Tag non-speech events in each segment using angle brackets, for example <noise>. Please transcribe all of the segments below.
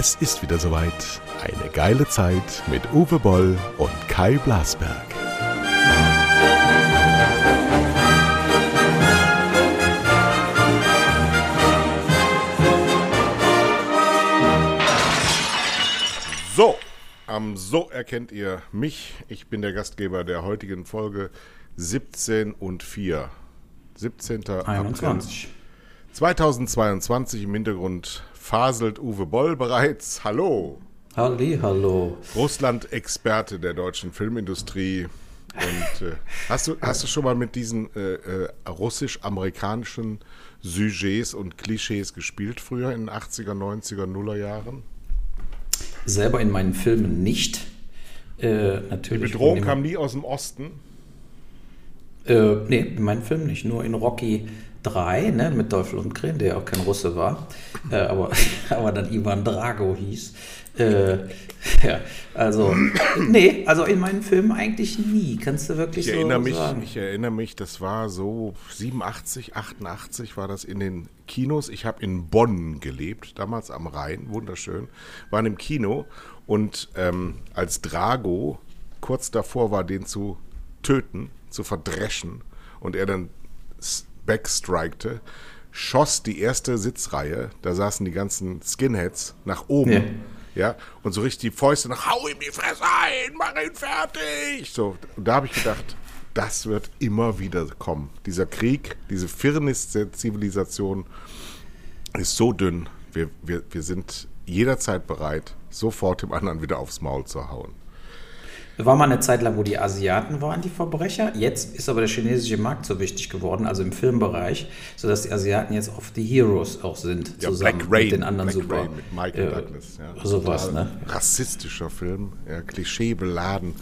Es ist wieder soweit. Eine geile Zeit mit Uwe Boll und Kai Blasberg. So, am So erkennt ihr mich. Ich bin der Gastgeber der heutigen Folge 17 und 4. 17. 21. April 2022 im Hintergrund faselt Uwe Boll bereits. Hallo. Halli, hallo. Russland-Experte der deutschen Filmindustrie. Und äh, hast, du, hast du schon mal mit diesen äh, äh, russisch-amerikanischen Sujets und Klischees gespielt früher in den 80er, 90er, Nuller Jahren? Selber in meinen Filmen nicht. Äh, natürlich Die Bedrohung kam nie aus dem Osten. Äh, nee, in meinen Filmen nicht. Nur in Rocky 3, ne, mit Dolph Lundgren, der auch kein Russe war, äh, aber, <laughs> aber dann Ivan Drago hieß. Äh, <laughs> ja, also, nee, also in meinen Filmen eigentlich nie. Kannst du wirklich Ich so erinnere mich, sagen. ich erinnere mich, das war so 87, 88 war das in den Kinos. Ich habe in Bonn gelebt, damals am Rhein, wunderschön. Waren im Kino und ähm, als Drago kurz davor war, den zu töten, zu verdreschen und er dann backstrikte, schoss die erste Sitzreihe, da saßen die ganzen Skinheads, nach oben. Ja. Ja, und so richtig die Fäuste nach, hau ihm die Fresse ein, mach ihn fertig. So, und da habe ich gedacht, das wird immer wieder kommen. Dieser Krieg, diese Firnis der Zivilisation ist so dünn. Wir, wir, wir sind jederzeit bereit, sofort dem anderen wieder aufs Maul zu hauen. War mal eine Zeit lang, wo die Asiaten waren, die Verbrecher. Jetzt ist aber der chinesische Markt so wichtig geworden, also im Filmbereich, sodaus die Asiaten jetzt oft die Heroes auch sind, Ja, zusammen Black Rain, mit den anderen Black super. Rain mit Michael äh, Douglas. Ja. Sowas, ne? Rassistischer Film, ja, klischeebeladen.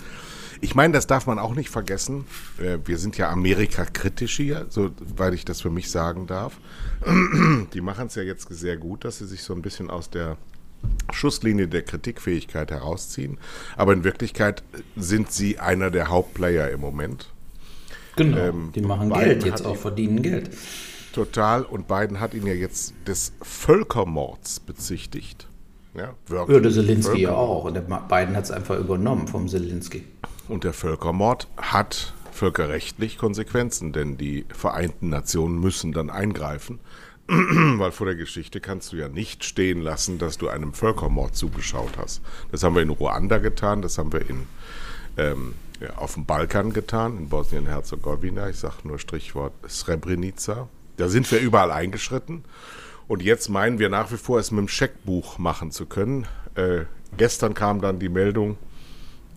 Ich meine, das darf man auch nicht vergessen. Äh, Wir sind ja Amerika-kritisch hier, soweit ich das für mich sagen darf. <clears throat> Die machen es ja jetzt sehr gut, dass sie sich so ein bisschen aus der Schusslinie der Kritikfähigkeit herausziehen. Aber in Wirklichkeit sind sie einer der Hauptplayer im Moment. Genau, Ähm, die machen Biden Geld jetzt auch, verdienen Geld. Total. Und Biden hat ihn ja jetzt des Völkermords bezichtigt. Ja, Ja, der Zelensky ja auch. Und der Biden hat es einfach übernommen vom Zelensky. Und der Völkermord hat völkerrechtlich Konsequenzen, denn die Vereinten Nationen müssen dann eingreifen, <clears throat> weil vor der Geschichte kannst du ja nicht stehen lassen, dass du einem Völkermord zugeschaut hast. Das haben wir in Ruanda getan, das haben wir in, ähm, auf dem Balkan getan, in Bosnien-Herzegowina, ich sage nur Strichwort Srebrenica. Da sind wir überall eingeschritten. Und jetzt meinen wir nach wie vor, es mit dem Scheckbuch machen zu können. Äh, gestern kam dann die Meldung,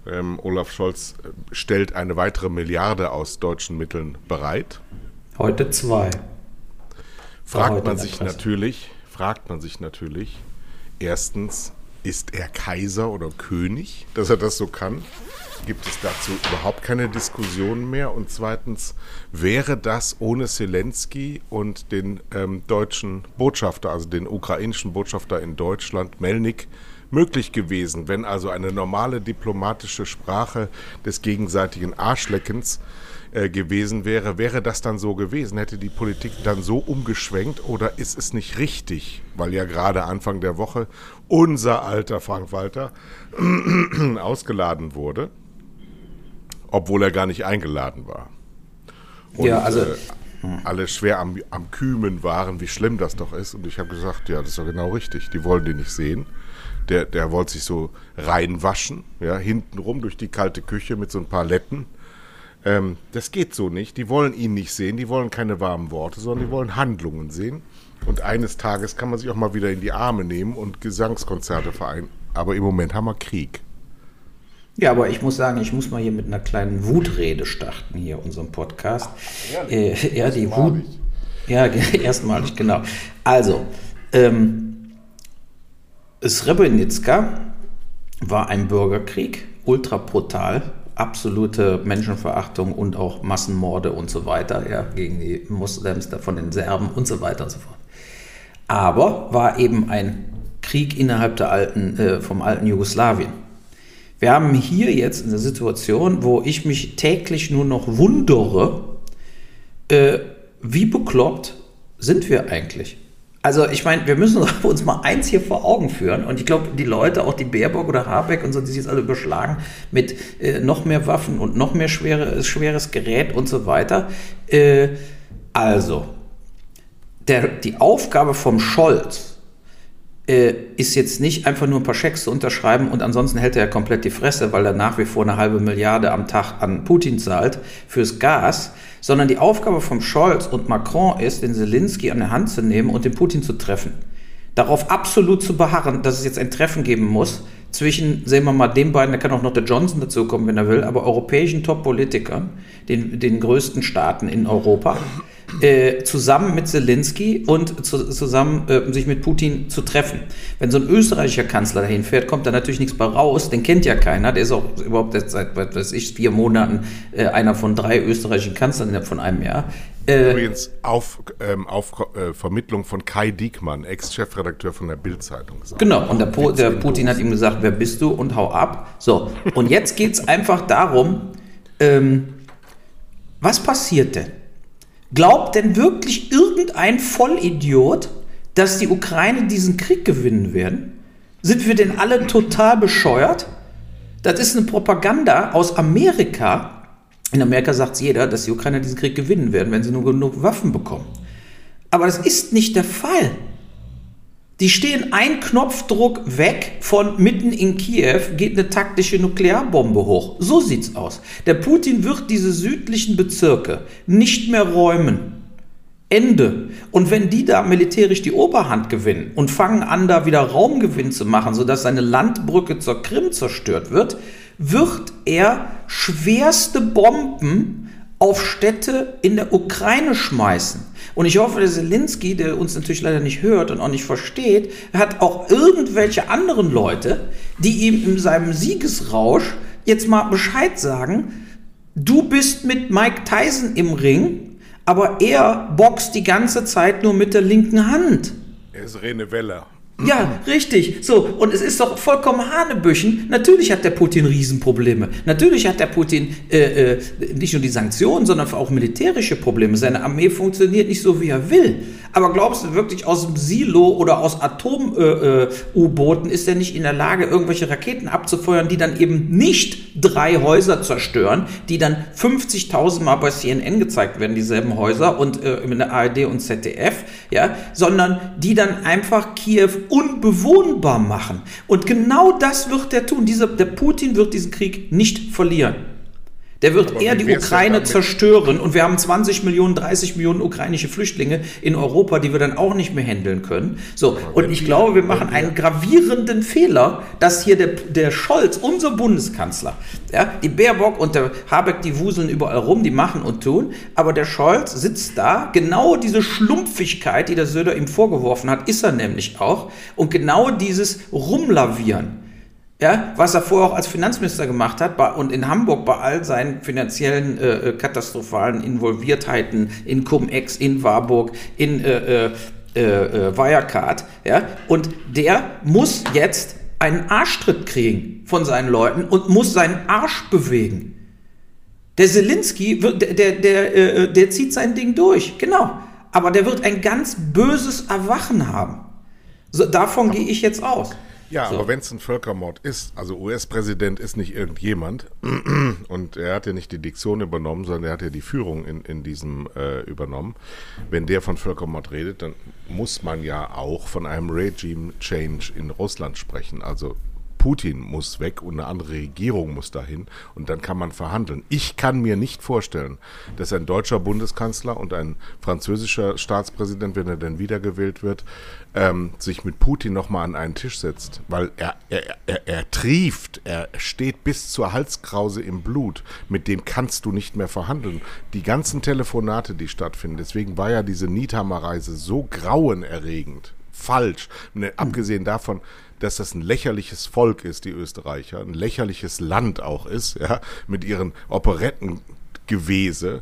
ähm, Olaf Scholz äh, stellt eine weitere Milliarde aus deutschen Mitteln bereit. Heute zwei. Fragt man sich natürlich, fragt man sich natürlich, erstens, ist er Kaiser oder König, dass er das so kann? Gibt es dazu überhaupt keine Diskussion mehr? Und zweitens, wäre das ohne Zelensky und den ähm, deutschen Botschafter, also den ukrainischen Botschafter in Deutschland, Melnik, möglich gewesen, wenn also eine normale diplomatische Sprache des gegenseitigen Arschleckens äh, gewesen wäre, wäre das dann so gewesen? Hätte die Politik dann so umgeschwenkt oder ist es nicht richtig? Weil ja gerade Anfang der Woche unser alter Frank Walter <clears throat> ausgeladen wurde, obwohl er gar nicht eingeladen war. Und, Ja, also- äh, alle schwer am, am Kümen waren, wie schlimm das doch ist. Und ich habe gesagt, ja, das ist doch genau richtig. Die wollen den nicht sehen. Der, der wollte sich so reinwaschen, ja, hintenrum durch die kalte Küche mit so ein paar Letten. Ähm, das geht so nicht. Die wollen ihn nicht sehen, die wollen keine warmen Worte, sondern die wollen Handlungen sehen. Und eines Tages kann man sich auch mal wieder in die Arme nehmen und Gesangskonzerte vereinen. Aber im Moment haben wir Krieg. Ja, aber ich muss sagen, ich muss mal hier mit einer kleinen Wutrede starten, hier unserem Podcast. Äh, ja, die Wut. Ja, <laughs> erstmalig, genau. Also, ähm, Srebrenica war ein Bürgerkrieg, ultra brutal, absolute Menschenverachtung und auch Massenmorde und so weiter, ja, gegen die Moslems, von den Serben und so weiter und so fort. Aber war eben ein Krieg innerhalb der alten, äh, vom alten Jugoslawien. Wir haben hier jetzt eine Situation, wo ich mich täglich nur noch wundere, äh, wie bekloppt sind wir eigentlich? Also ich meine, wir müssen <laughs> uns mal eins hier vor Augen führen und ich glaube, die Leute, auch die Baerbock oder Habeck und so, die sich jetzt alle überschlagen mit äh, noch mehr Waffen und noch mehr schwere, schweres Gerät und so weiter. Äh, also, der, die Aufgabe vom Scholz äh, ist jetzt nicht einfach nur ein paar Schecks zu unterschreiben und ansonsten hält er ja komplett die Fresse, weil er nach wie vor eine halbe Milliarde am Tag an Putin zahlt fürs Gas, sondern die Aufgabe vom Scholz und Macron ist, den Zelensky an der Hand zu nehmen und den Putin zu treffen. Darauf absolut zu beharren, dass es jetzt ein Treffen geben muss zwischen, sehen wir mal, den beiden, da kann auch noch der Johnson dazukommen, wenn er will, aber europäischen Top-Politikern, den, den größten Staaten in Europa, äh, zusammen mit Zelensky und zu, zusammen äh, sich mit Putin zu treffen. Wenn so ein österreichischer Kanzler dahin fährt, kommt da natürlich nichts bei raus. Den kennt ja keiner. Der ist auch überhaupt seit, was weiß ich, vier Monaten äh, einer von drei österreichischen Kanzlern innerhalb von einem Jahr. Äh, Übrigens auf, ähm, auf äh, Vermittlung von Kai Diekmann, Ex-Chefredakteur von der Bild-Zeitung. Genau, und der, po der Putin hat ihm gesagt, wer bist du und hau ab. So, und jetzt geht es einfach darum, ähm, was passiert denn? Glaubt denn wirklich irgendein Vollidiot, dass die Ukraine diesen Krieg gewinnen werden? Sind wir denn alle total bescheuert? Das ist eine Propaganda aus Amerika. In Amerika sagt es jeder, dass die Ukrainer diesen Krieg gewinnen werden, wenn sie nur genug Waffen bekommen. Aber das ist nicht der Fall. Die stehen ein Knopfdruck weg von mitten in Kiew, geht eine taktische Nuklearbombe hoch. So sieht's aus. Der Putin wird diese südlichen Bezirke nicht mehr räumen. Ende. Und wenn die da militärisch die Oberhand gewinnen und fangen an, da wieder Raumgewinn zu machen, sodass seine Landbrücke zur Krim zerstört wird, wird er schwerste Bomben auf Städte in der Ukraine schmeißen. Und ich hoffe, der Zelensky, der uns natürlich leider nicht hört und auch nicht versteht, hat auch irgendwelche anderen Leute, die ihm in seinem Siegesrausch jetzt mal Bescheid sagen, du bist mit Mike Tyson im Ring, aber er boxt die ganze Zeit nur mit der linken Hand. Er ist Rene Weller. Ja, richtig. So, und es ist doch vollkommen Hanebüchen. Natürlich hat der Putin Riesenprobleme. Natürlich hat der Putin äh, äh, nicht nur die Sanktionen, sondern auch militärische Probleme. Seine Armee funktioniert nicht so, wie er will. Aber glaubst du wirklich, aus dem Silo oder aus Atom-U-Booten äh, äh ist er nicht in der Lage, irgendwelche Raketen abzufeuern, die dann eben nicht drei Häuser zerstören, die dann 50.000 Mal bei CNN gezeigt werden, dieselben Häuser und äh, in der ARD und ZDF, ja, sondern die dann einfach Kiew unbewohnbar machen. Und genau das wird er tun. Dieser, der Putin wird diesen Krieg nicht verlieren. Der wird Aber eher die Ukraine zerstören und wir haben 20 Millionen, 30 Millionen ukrainische Flüchtlinge in Europa, die wir dann auch nicht mehr handeln können. So, und ich glaube, wir machen einen gravierenden Fehler, dass hier der, der Scholz, unser Bundeskanzler, ja, die Baerbock und der Habeck, die wuseln überall rum, die machen und tun, aber der Scholz sitzt da, genau diese Schlumpfigkeit, die der Söder ihm vorgeworfen hat, ist er nämlich auch, und genau dieses Rumlavieren ja, was er vorher auch als Finanzminister gemacht hat und in Hamburg bei all seinen finanziellen äh, äh katastrophalen Involviertheiten in Cum-Ex, in Warburg, in äh, äh, äh, äh, Wirecard, ja, und der muss jetzt einen Arschtritt kriegen von seinen Leuten und muss seinen Arsch bewegen. Der Zelensky, der, der, der, der zieht sein Ding durch, genau. Aber der wird ein ganz böses Erwachen haben. So, davon gehe ich jetzt aus. Ja, so. aber wenn es ein Völkermord ist, also US-Präsident ist nicht irgendjemand <clears throat> und er hat ja nicht die Diktion übernommen, sondern er hat ja die Führung in, in diesem äh, übernommen. Wenn der von Völkermord redet, dann muss man ja auch von einem Regime Change in Russland sprechen. Also Putin muss weg und eine andere Regierung muss dahin und dann kann man verhandeln. Ich kann mir nicht vorstellen, dass ein deutscher Bundeskanzler und ein französischer Staatspräsident, wenn er denn wiedergewählt wird, ähm, sich mit Putin nochmal an einen Tisch setzt, weil er, er, er, er trieft, er steht bis zur Halskrause im Blut, mit dem kannst du nicht mehr verhandeln. Die ganzen Telefonate, die stattfinden, deswegen war ja diese Niethammer-Reise so grauenerregend, falsch, ne, abgesehen davon, dass das ein lächerliches Volk ist, die Österreicher, ein lächerliches Land auch ist, ja, mit ihren Operettengewese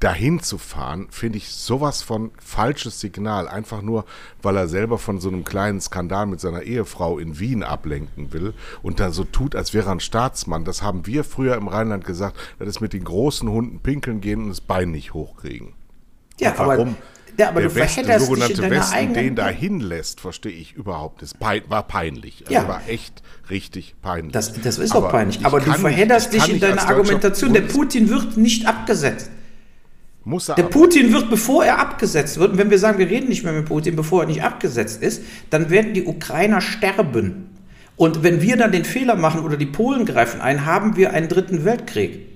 dahin zu fahren, finde ich sowas von falsches Signal. Einfach nur, weil er selber von so einem kleinen Skandal mit seiner Ehefrau in Wien ablenken will und dann so tut, als wäre er ein Staatsmann. Das haben wir früher im Rheinland gesagt, das ist mit den großen Hunden pinkeln gehen und das Bein nicht hochkriegen. Ja, Und aber- warum ja, aber der du dich sogenannte Westen den da hinlässt, verstehe ich überhaupt nicht. Pein, war peinlich. Also Ja. War echt richtig peinlich. Das, das ist Aber auch peinlich. ich Aber du verhedderst dich in deiner Argumentation. Der Putin wird nicht abgesetzt. Muss er Der. Putin wird, bevor er abgesetzt wird, und wenn wir sagen, wir reden nicht mehr mit Putin, bevor er nicht abgesetzt ist, dann werden die Ukrainer sterben. Und wenn wir dann den Fehler machen oder die Polen greifen ein, haben wir einen dritten Weltkrieg.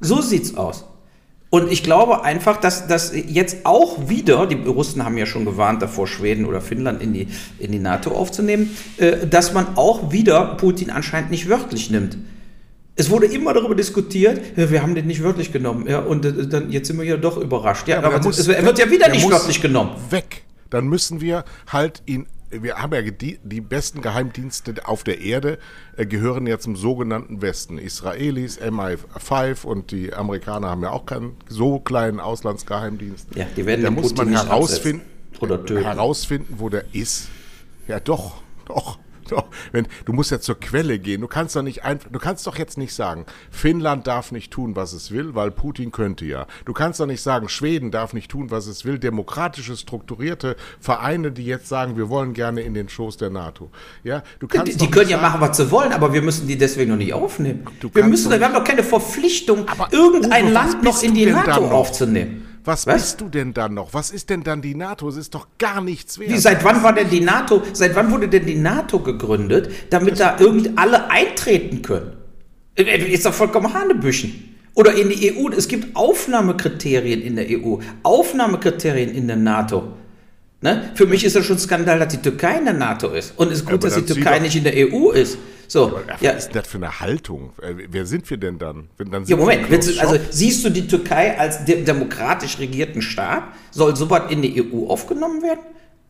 So sieht's aus. Und ich glaube einfach, dass, dass jetzt auch wieder, die Russen haben ja schon gewarnt davor, Schweden oder Finnland in die, in die NATO aufzunehmen, äh, dass man auch wieder Putin anscheinend nicht wörtlich nimmt. Es wurde immer darüber diskutiert, ja, wir haben den nicht wörtlich genommen. Ja, und äh, dann, jetzt sind wir ja doch überrascht. Ja, aber, der muss- es, er wird ja wieder der nicht wörtlich genommen. Weg. Dann müssen wir halt ihn. Wir haben ja die, die besten Geheimdienste auf der Erde, äh, gehören ja zum sogenannten Westen. Israelis, MI5 und die Amerikaner haben ja auch keinen so kleinen Auslandsgeheimdienst. Ja, die werden da den muss Putin man herausfinden, herausfinden, wo der ist. Ja, doch, doch. Doch. Wenn, du musst ja zur Quelle gehen. Du kannst doch nicht einfach, du kannst doch jetzt nicht sagen, Finnland darf nicht tun, was es will, weil Putin könnte ja. Du kannst doch nicht sagen, Schweden darf nicht tun, was es will. Demokratische, strukturierte Vereine, die jetzt sagen, wir wollen gerne in den Schoß der NATO. Ja, du kannst Die, die können nicht ja sagen, machen, was sie wollen, aber wir müssen die deswegen noch nicht aufnehmen. Wir müssen, wir haben doch keine Verpflichtung, Aber irgendein Uwe, Land noch in die NATO aufzunehmen. Was, Was? bist du denn dann noch? Was ist denn dann die NATO? Es ist doch gar nichts wert. Wie, seit wann war denn die NATO, seit wann wurde denn die NATO gegründet, damit da irgend alle eintreten können? Äh, Ist doch vollkommen Hanebüchen. Oder in die EU, es gibt Aufnahmekriterien in der EU, Aufnahmekriterien in der NATO. Ne? Für mich ist das schon Skandal, dass die Türkei in der NATO ist. Und es ist gut, aber dass die Türkei nicht in der EU ist. So, Was ja, ist denn das für eine Haltung? Äh, Wer sind wir denn dann? Wenn dann Ja, Moment, du, also siehst du die Türkei als de demokratisch regierten Staat? Soll sowas in die EU aufgenommen werden?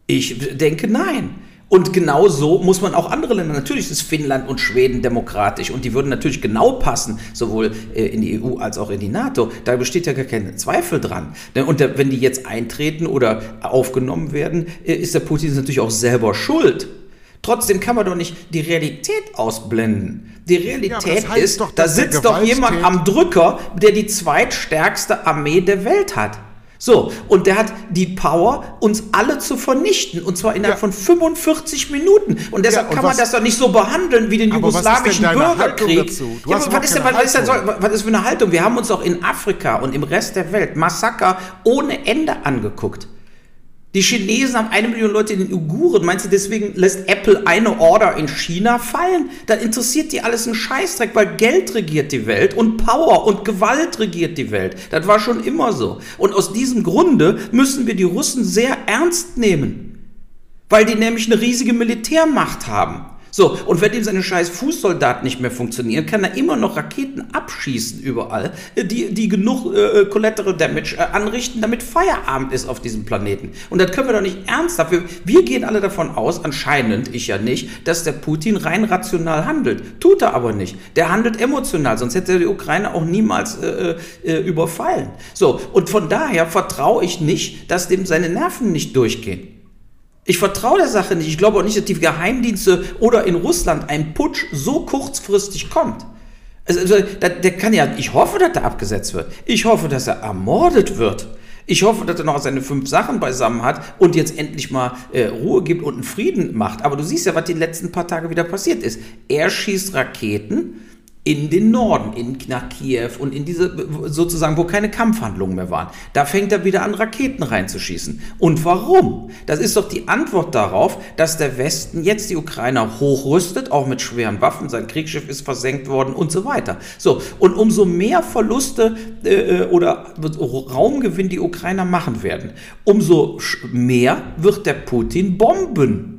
Ich denke nein. Und genau so muss man auch andere Länder, natürlich ist Finnland und Schweden demokratisch und die würden natürlich genau passen, sowohl äh, in die EU als auch in die NATO. Da besteht ja gar kein Zweifel dran. Und wenn die jetzt eintreten oder aufgenommen werden, äh, ist der Putin natürlich auch selber schuld. Trotzdem kann man doch nicht die Realität ausblenden. Die Realität das heißt ist, doch, da sitzt doch jemand am Drücker, der die zweitstärkste Armee der Welt hat. So, und der hat die Power, uns alle zu vernichten. Und zwar innerhalb Ja. von 45 Minuten. Und deshalb Ja, und kann man was- das doch nicht so behandeln wie den Aber was ist denn jugoslawischen Bürgerkrieg. Ja, was, ist denn, was, ist denn so, was ist für eine Haltung? Wir haben uns auch in Afrika und im Rest der Welt Massaker ohne Ende angeguckt. Die Chinesen haben eine Million Leute in den Uiguren. Meinst du, deswegen lässt Apple eine Order in China fallen? Dann interessiert die alles einen Scheißdreck, weil Geld regiert die Welt und Power und Gewalt regiert die Welt. Das war schon immer so. Und aus diesem Grunde müssen wir die Russen sehr ernst nehmen. Weil die nämlich eine riesige Militärmacht haben. So, und wenn ihm seine scheiß Fußsoldaten nicht mehr funktionieren, kann er immer noch Raketen abschießen überall, äh, die, die genug äh, Collateral Damage äh, anrichten, damit Feierabend ist auf diesem Planeten. Und das können wir doch nicht ernsthaft. Wir, wir gehen alle davon aus, anscheinend, ich ja nicht, dass der Putin rein rational handelt. Tut er aber nicht. Der handelt emotional, sonst hätte er die Ukraine auch niemals äh, äh, überfallen. So, und von daher vertraue ich nicht, dass dem seine Nerven nicht durchgehen. Ich vertraue der Sache nicht. Ich glaube auch nicht, dass die Geheimdienste oder in Russland ein Putsch so kurzfristig kommt. Also, also der, der kann ja, ich hoffe, dass er abgesetzt wird. Ich hoffe, dass er ermordet wird. Ich hoffe, dass er noch seine fünf Sachen beisammen hat und jetzt endlich mal äh, Ruhe gibt und einen Frieden macht. Aber du siehst ja, was die letzten paar Tage wieder passiert ist. Er schießt Raketen in den Norden, in, nach Kiew und in diese, sozusagen, wo keine Kampfhandlungen mehr waren. Da fängt er wieder an, Raketen reinzuschießen. Und warum? Das ist doch die Antwort darauf, dass der Westen jetzt die Ukrainer hochrüstet, auch mit schweren Waffen, sein Kriegsschiff ist versenkt worden und so weiter. So, und umso mehr Verluste äh, oder Raumgewinn die Ukrainer machen werden, umso mehr wird der Putin bomben.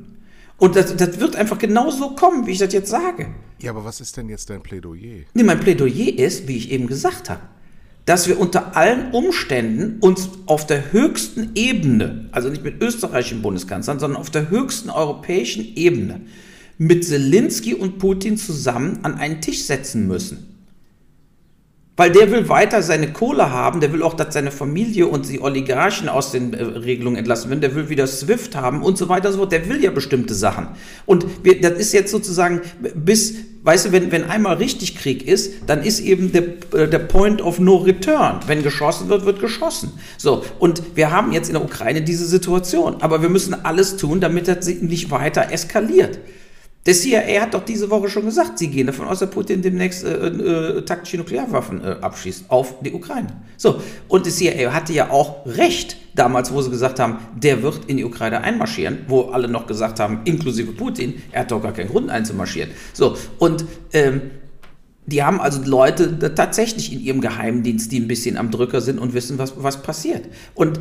Und das, das wird einfach genauso kommen, wie ich das jetzt sage. Ja, aber was ist denn jetzt dein Plädoyer? Nee, mein Plädoyer ist, wie ich eben gesagt habe, dass wir unter allen Umständen uns auf der höchsten Ebene, also nicht mit österreichischen Bundeskanzlern, sondern auf der höchsten europäischen Ebene mit Zelensky und Putin zusammen an einen Tisch setzen müssen. Weil der will weiter seine Kohle haben, der will auch, dass seine Familie und die Oligarchen aus den äh, Regelungen entlassen werden, der will wieder SWIFT haben und so weiter und so fort. Der will ja bestimmte Sachen. Und wir, das ist jetzt sozusagen bis weißt du, wenn, wenn einmal richtig Krieg ist, dann ist eben der, äh, der Point of No Return. Wenn geschossen wird, wird geschossen. So, und wir haben jetzt in der Ukraine diese Situation. Aber wir müssen alles tun, damit das nicht weiter eskaliert. Der CIA hat doch diese Woche schon gesagt, sie gehen davon aus, dass Putin demnächst äh, äh, taktische Nuklearwaffen äh, abschießt auf die Ukraine. So, und der CIA hatte ja auch recht damals, wo sie gesagt haben, der wird in die Ukraine einmarschieren, wo alle noch gesagt haben, inklusive Putin, er hat doch gar keinen Grund einzumarschieren. So, und ähm, die haben also Leute tatsächlich in ihrem Geheimdienst, die ein bisschen am Drücker sind und wissen, was, was passiert. Und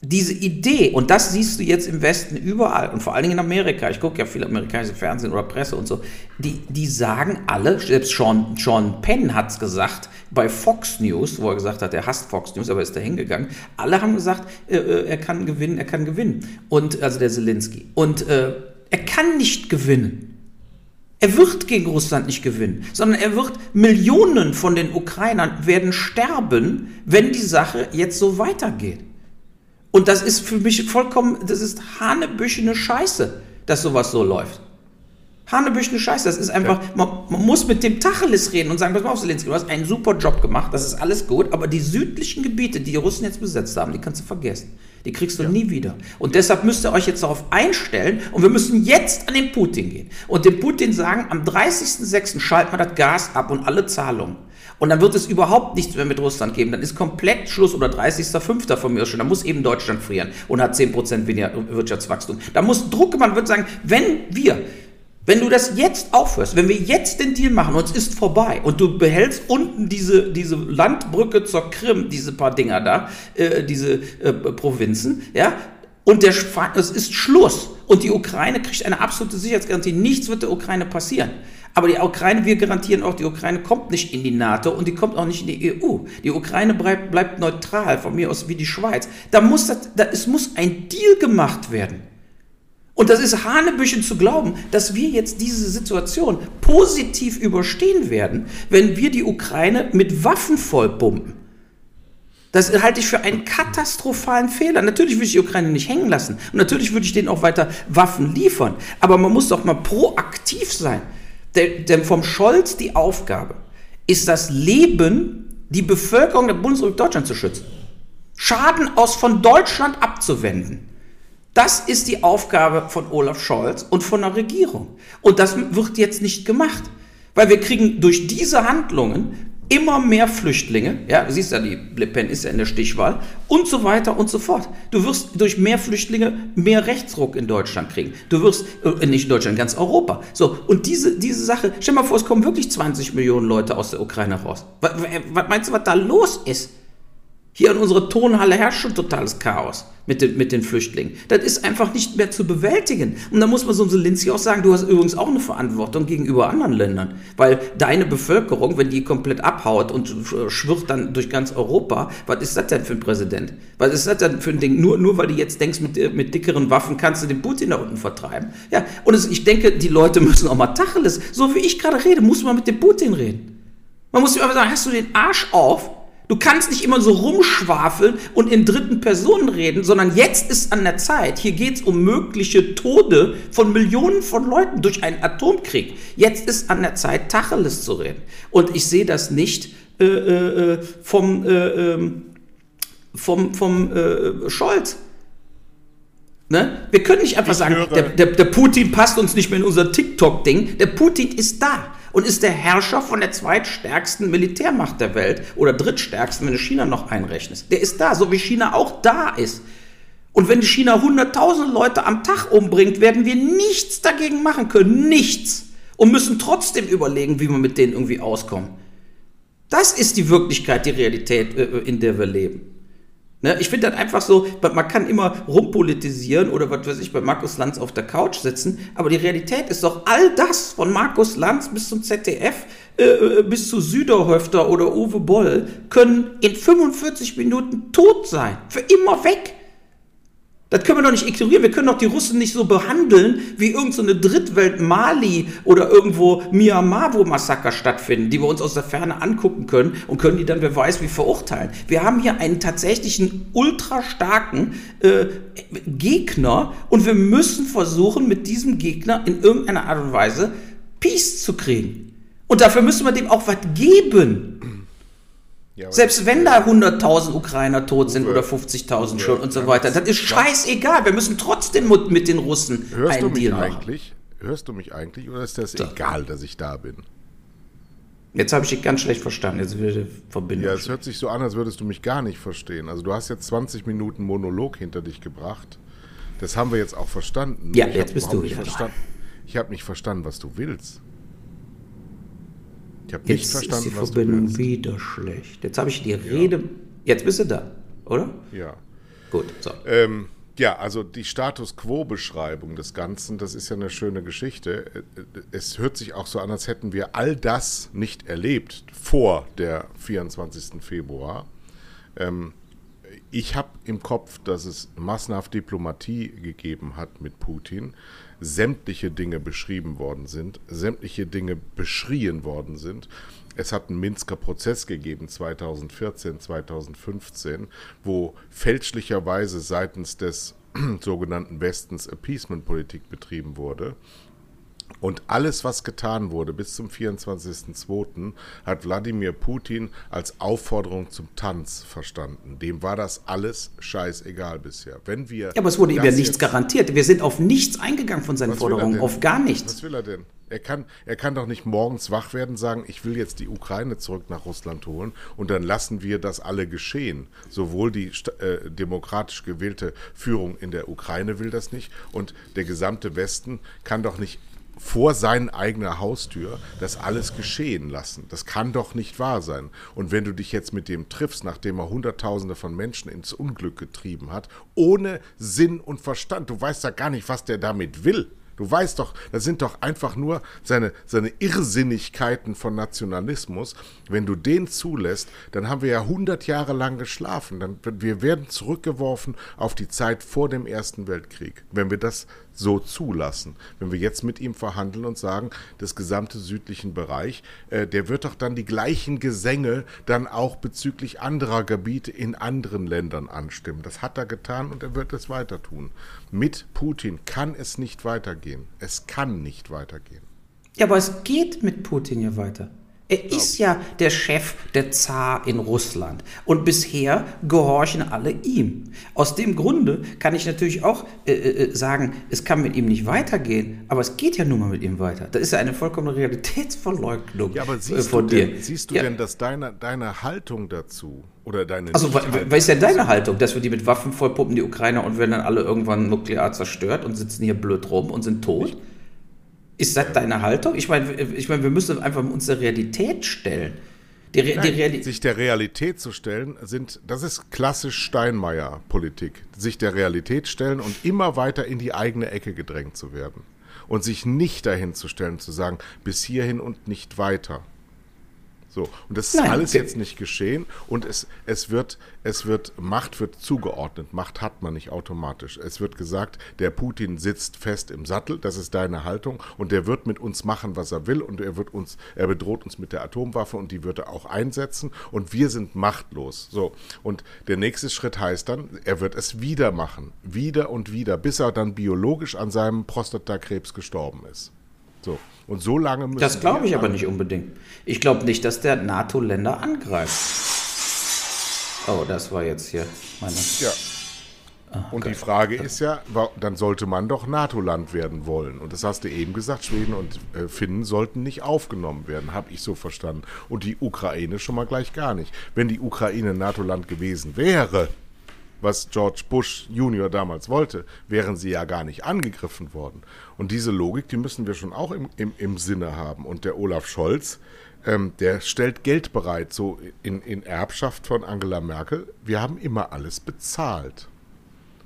diese Idee, und das siehst du jetzt im Westen überall und vor allen Dingen in Amerika, ich gucke ja viel amerikanische Fernsehen oder Presse und so, die, die sagen alle, selbst Sean, Sean Penn hat es gesagt bei Fox News, wo er gesagt hat, er hasst Fox News, aber ist da hingegangen, alle haben gesagt, äh, äh, er kann gewinnen, er kann gewinnen. Und, also der Zelensky. Und äh, er kann nicht gewinnen. Er wird gegen Russland nicht gewinnen, sondern er wird Millionen von den Ukrainern werden sterben, wenn die Sache jetzt so weitergeht. Und das ist für mich vollkommen, das ist hanebüchene Scheiße, dass sowas so läuft. Hanebüchene Scheiße, das ist einfach, man, man, muss mit dem Tacheles reden und sagen, pass mal auf, Zelensky, du hast einen super Job gemacht, das ist alles gut, aber die südlichen Gebiete, die die Russen jetzt besetzt haben, die kannst du vergessen. Die kriegst du ja. nie wieder. Und deshalb müsst ihr euch jetzt darauf einstellen und wir müssen jetzt an den Putin gehen. Und dem Putin sagen, am 30.06. schalten wir das Gas ab und alle Zahlungen. Und dann wird es überhaupt nichts mehr mit Russland geben. Dann ist komplett Schluss oder 30.05. von mir schon. Da muss eben Deutschland frieren und hat 10% weniger Wirtschaftswachstum. Da muss Druck, man wird sagen, wenn wir wenn du das jetzt aufhörst, wenn wir jetzt den Deal machen und es ist vorbei und du behältst unten diese, diese Landbrücke zur Krim, diese paar Dinger da, äh, diese äh, Provinzen, ja, und der, es ist Schluss und die Ukraine kriegt eine absolute Sicherheitsgarantie, nichts wird der Ukraine passieren. Aber die Ukraine, wir garantieren auch, die Ukraine kommt nicht in die NATO und die kommt auch nicht in die EU. Die Ukraine bleibt, bleibt neutral, von mir aus wie die Schweiz. Da muss das, da, es muss ein Deal gemacht werden. Und das ist Hanebüchen zu glauben, dass wir jetzt diese Situation positiv überstehen werden, wenn wir die Ukraine mit Waffen vollpumpen. Das halte ich für einen katastrophalen Fehler. Natürlich würde ich die Ukraine nicht hängen lassen. Und natürlich würde ich denen auch weiter Waffen liefern. Aber man muss doch mal proaktiv sein. Denn vom Scholz die Aufgabe ist das Leben, die Bevölkerung der Bundesrepublik Deutschland zu schützen. Schaden aus von Deutschland abzuwenden. Das ist die Aufgabe von Olaf Scholz und von der Regierung. Und das wird jetzt nicht gemacht. Weil wir kriegen durch diese Handlungen immer mehr Flüchtlinge, ja, du siehst ja, die Le Pen ist ja in der Stichwahl und so weiter und so fort. Du wirst durch mehr Flüchtlinge mehr Rechtsruck in Deutschland kriegen. Du wirst, äh, nicht in Deutschland, ganz Europa. So, und diese, diese Sache, stell mal vor, es kommen wirklich 20 Millionen Leute aus der Ukraine raus. Was, was meinst du, was da los ist? Hier in unserer Tonhalle herrscht schon totales Chaos mit den, mit den Flüchtlingen. Das ist einfach nicht mehr zu bewältigen. Und da muss man so einem Zelensky auch sagen, du hast übrigens auch eine Verantwortung gegenüber anderen Ländern. Weil deine Bevölkerung, wenn die komplett abhaut und schwirrt dann durch ganz Europa, was ist das denn für ein Präsident? Was ist das denn für ein Ding? Nur, nur weil du jetzt denkst, mit, mit dickeren Waffen kannst du den Putin da unten vertreiben. Ja, und es, ich denke, die Leute <laughs> müssen auch mal Tacheles, so wie ich gerade rede, muss man mit dem Putin reden. Man muss ihm einfach sagen, hast du den Arsch auf? Du kannst nicht immer so rumschwafeln und in dritten Personen reden, sondern jetzt ist an der Zeit. Hier geht es um mögliche Tode von Millionen von Leuten durch einen Atomkrieg. Jetzt ist an der Zeit, Tacheles zu reden. Und ich sehe das nicht äh, äh, vom, äh, ähm, vom, vom äh, Scholz. Ne? Wir können nicht einfach ich sagen, der, der, der Putin passt uns nicht mehr in unser TikTok-Ding. Der Putin ist da und ist der Herrscher von der zweitstärksten Militärmacht der Welt oder drittstärksten, wenn du China noch einrechnest. Der ist da, so wie China auch da ist. Und wenn China hunderttausende Leute am Tag umbringt, werden wir nichts dagegen machen können. Nichts. Und müssen trotzdem überlegen, wie wir mit denen irgendwie auskommen. Das ist die Wirklichkeit, die Realität, äh, in der wir leben. Ne, ich finde das einfach so, man kann immer rumpolitisieren oder was weiß ich, bei Markus Lanz auf der Couch sitzen, aber die Realität ist doch all das von Markus Lanz bis zum ZDF, äh, äh, bis zu Süderhöfter oder Uwe Boll, können in 45 Minuten tot sein. Für immer weg. Das können wir doch nicht ignorieren. Wir können doch die Russen nicht so behandeln, wie irgendeine so Drittwelt Mali oder irgendwo Myanmar, wo Massaker stattfinden, die wir uns aus der Ferne angucken können und können die dann, wer weiß, wie verurteilen. Wir haben hier einen tatsächlichen ultra starken äh, Gegner und wir müssen versuchen, mit diesem Gegner in irgendeiner Art und Weise Peace zu kriegen. Und dafür müssen wir dem auch was geben. Ja, Selbst wenn da 100.000 Ukrainer tot sind oder 50.000 schon und so weiter, das ist scheißegal. Wir müssen trotzdem mit den Russen Hörst einen du mich Deal eigentlich? Hörst du mich eigentlich oder ist das so. egal, dass ich da bin? Jetzt habe ich dich ganz schlecht verstanden. Jetzt wird Verbindung. Ja, es hört sich so an, als würdest du mich gar nicht verstehen. Also du hast jetzt 20 Minuten Monolog hinter dich gebracht. Das haben wir jetzt auch verstanden. Ja, ich jetzt bist du wieder verstanden. Ich habe nicht verstanden, was du willst. Ich habe nicht verstanden, ist die was Verbindung du willst. wieder schlecht. Jetzt habe ich die Rede. Ja. Jetzt bist du da, oder? Ja. Gut, so. Ähm, ja, also die Status Quo-Beschreibung des Ganzen, das ist ja eine schöne Geschichte. Es hört sich auch so an, als hätten wir all das nicht erlebt vor der 24. Februar. Ähm, ich habe im Kopf, dass es massenhaft Diplomatie gegeben hat mit Putin, sämtliche Dinge beschrieben worden sind, sämtliche Dinge beschrien worden sind. Es hat einen Minsker Prozess gegeben 2014, 2015, wo fälschlicherweise seitens des <clears throat> sogenannten Westens Appeasement-Politik betrieben wurde. Und alles, was getan wurde bis zum 24.02., hat Wladimir Putin als Aufforderung zum Tanz verstanden. Dem war das alles scheißegal bisher. Wenn wir ja, aber es wurde ihm ja nichts garantiert. Wir sind auf nichts eingegangen von seinen Forderungen, auf gar nichts. Was will er denn? Er kann, er kann doch nicht morgens wach werden und sagen, ich will jetzt die Ukraine zurück nach Russland holen und dann lassen wir das alle geschehen. Sowohl die äh, demokratisch gewählte Führung in der Ukraine will das nicht und der gesamte Westen kann doch nicht vor seine eigene Haustür das alles geschehen lassen. Das kann doch nicht wahr sein. Und wenn du dich jetzt mit dem triffst, nachdem er Hunderttausende von Menschen ins Unglück getrieben hat, ohne Sinn und Verstand, du weißt ja gar nicht, was der damit will. Du weißt doch, das sind doch einfach nur seine, seine Irrsinnigkeiten von Nationalismus. Wenn du den zulässt, dann haben wir ja hundert Jahre lang geschlafen. Dann, wir werden zurückgeworfen auf die Zeit vor dem Ersten Weltkrieg. Wenn wir das so zulassen. Wenn wir jetzt mit ihm verhandeln und sagen, das gesamte südlichen Bereich, äh, der wird doch dann die gleichen Gesänge dann auch bezüglich anderer Gebiete in anderen Ländern anstimmen. Das hat er getan und er wird es weiter tun. Mit Putin kann es nicht weitergehen. Es kann nicht weitergehen. Ja, aber es geht mit Putin ja weiter. Er ist ja der Chef, der Zar in Russland. Und bisher gehorchen alle ihm. Aus dem Grunde kann ich natürlich auch äh, äh, sagen, es kann mit ihm nicht weitergehen, aber es geht ja nun mal mit ihm weiter. Das ist ja eine vollkommene Realitätsverleugnung ja, aber äh, siehst von du dir. Denn, siehst du ja. denn, dass deine, deine Haltung dazu oder deine. Also, was ist denn deine Haltung, dass wir die mit Waffen vollpuppen, die Ukrainer, und werden dann alle irgendwann nuklear zerstört und sitzen hier blöd rum und sind tot? Ich, ist das deine Haltung? Ich meine, ich mein, wir müssen einfach uns der Realität stellen. Die Re Nein, die sich der Realität zu stellen, sind, das ist klassisch Steinmeier-Politik. Sich der Realität stellen und immer weiter in die eigene Ecke gedrängt zu werden. Und sich nicht dahin zu stellen, zu sagen, bis hierhin und nicht weiter. So, und das ist Nein, alles jetzt nicht geschehen und es, es, wird, es wird, Macht wird zugeordnet. Macht hat man nicht automatisch. Es wird gesagt, der Putin sitzt fest im Sattel, das ist deine Haltung und der wird mit uns machen, was er will und er wird uns, er bedroht uns mit der Atomwaffe und die wird er auch einsetzen und wir sind machtlos. So, und der nächste Schritt heißt dann, er wird es wieder machen. Wieder und wieder, bis er dann biologisch an seinem Prostatakrebs gestorben ist. So. Und so lange müssen Das glaube ich aber nicht unbedingt. Ich glaube nicht, dass der NATO-Länder angreift. Oh, das war jetzt hier meine. Ja. Oh, und die Frage ist ja, dann sollte man doch NATO-Land werden wollen. Und das hast du eben gesagt, Schweden und äh, Finnen sollten nicht aufgenommen werden, habe ich so verstanden. Und die Ukraine schon mal gleich gar nicht. Wenn die Ukraine NATO-Land gewesen wäre, was George Bush Junior damals wollte, wären sie ja gar nicht angegriffen worden. Und diese Logik, die müssen wir schon auch im, im, im Sinne haben. Und der Olaf Scholz, ähm, der stellt Geld bereit, so in, in Erbschaft von Angela Merkel. Wir haben immer alles bezahlt,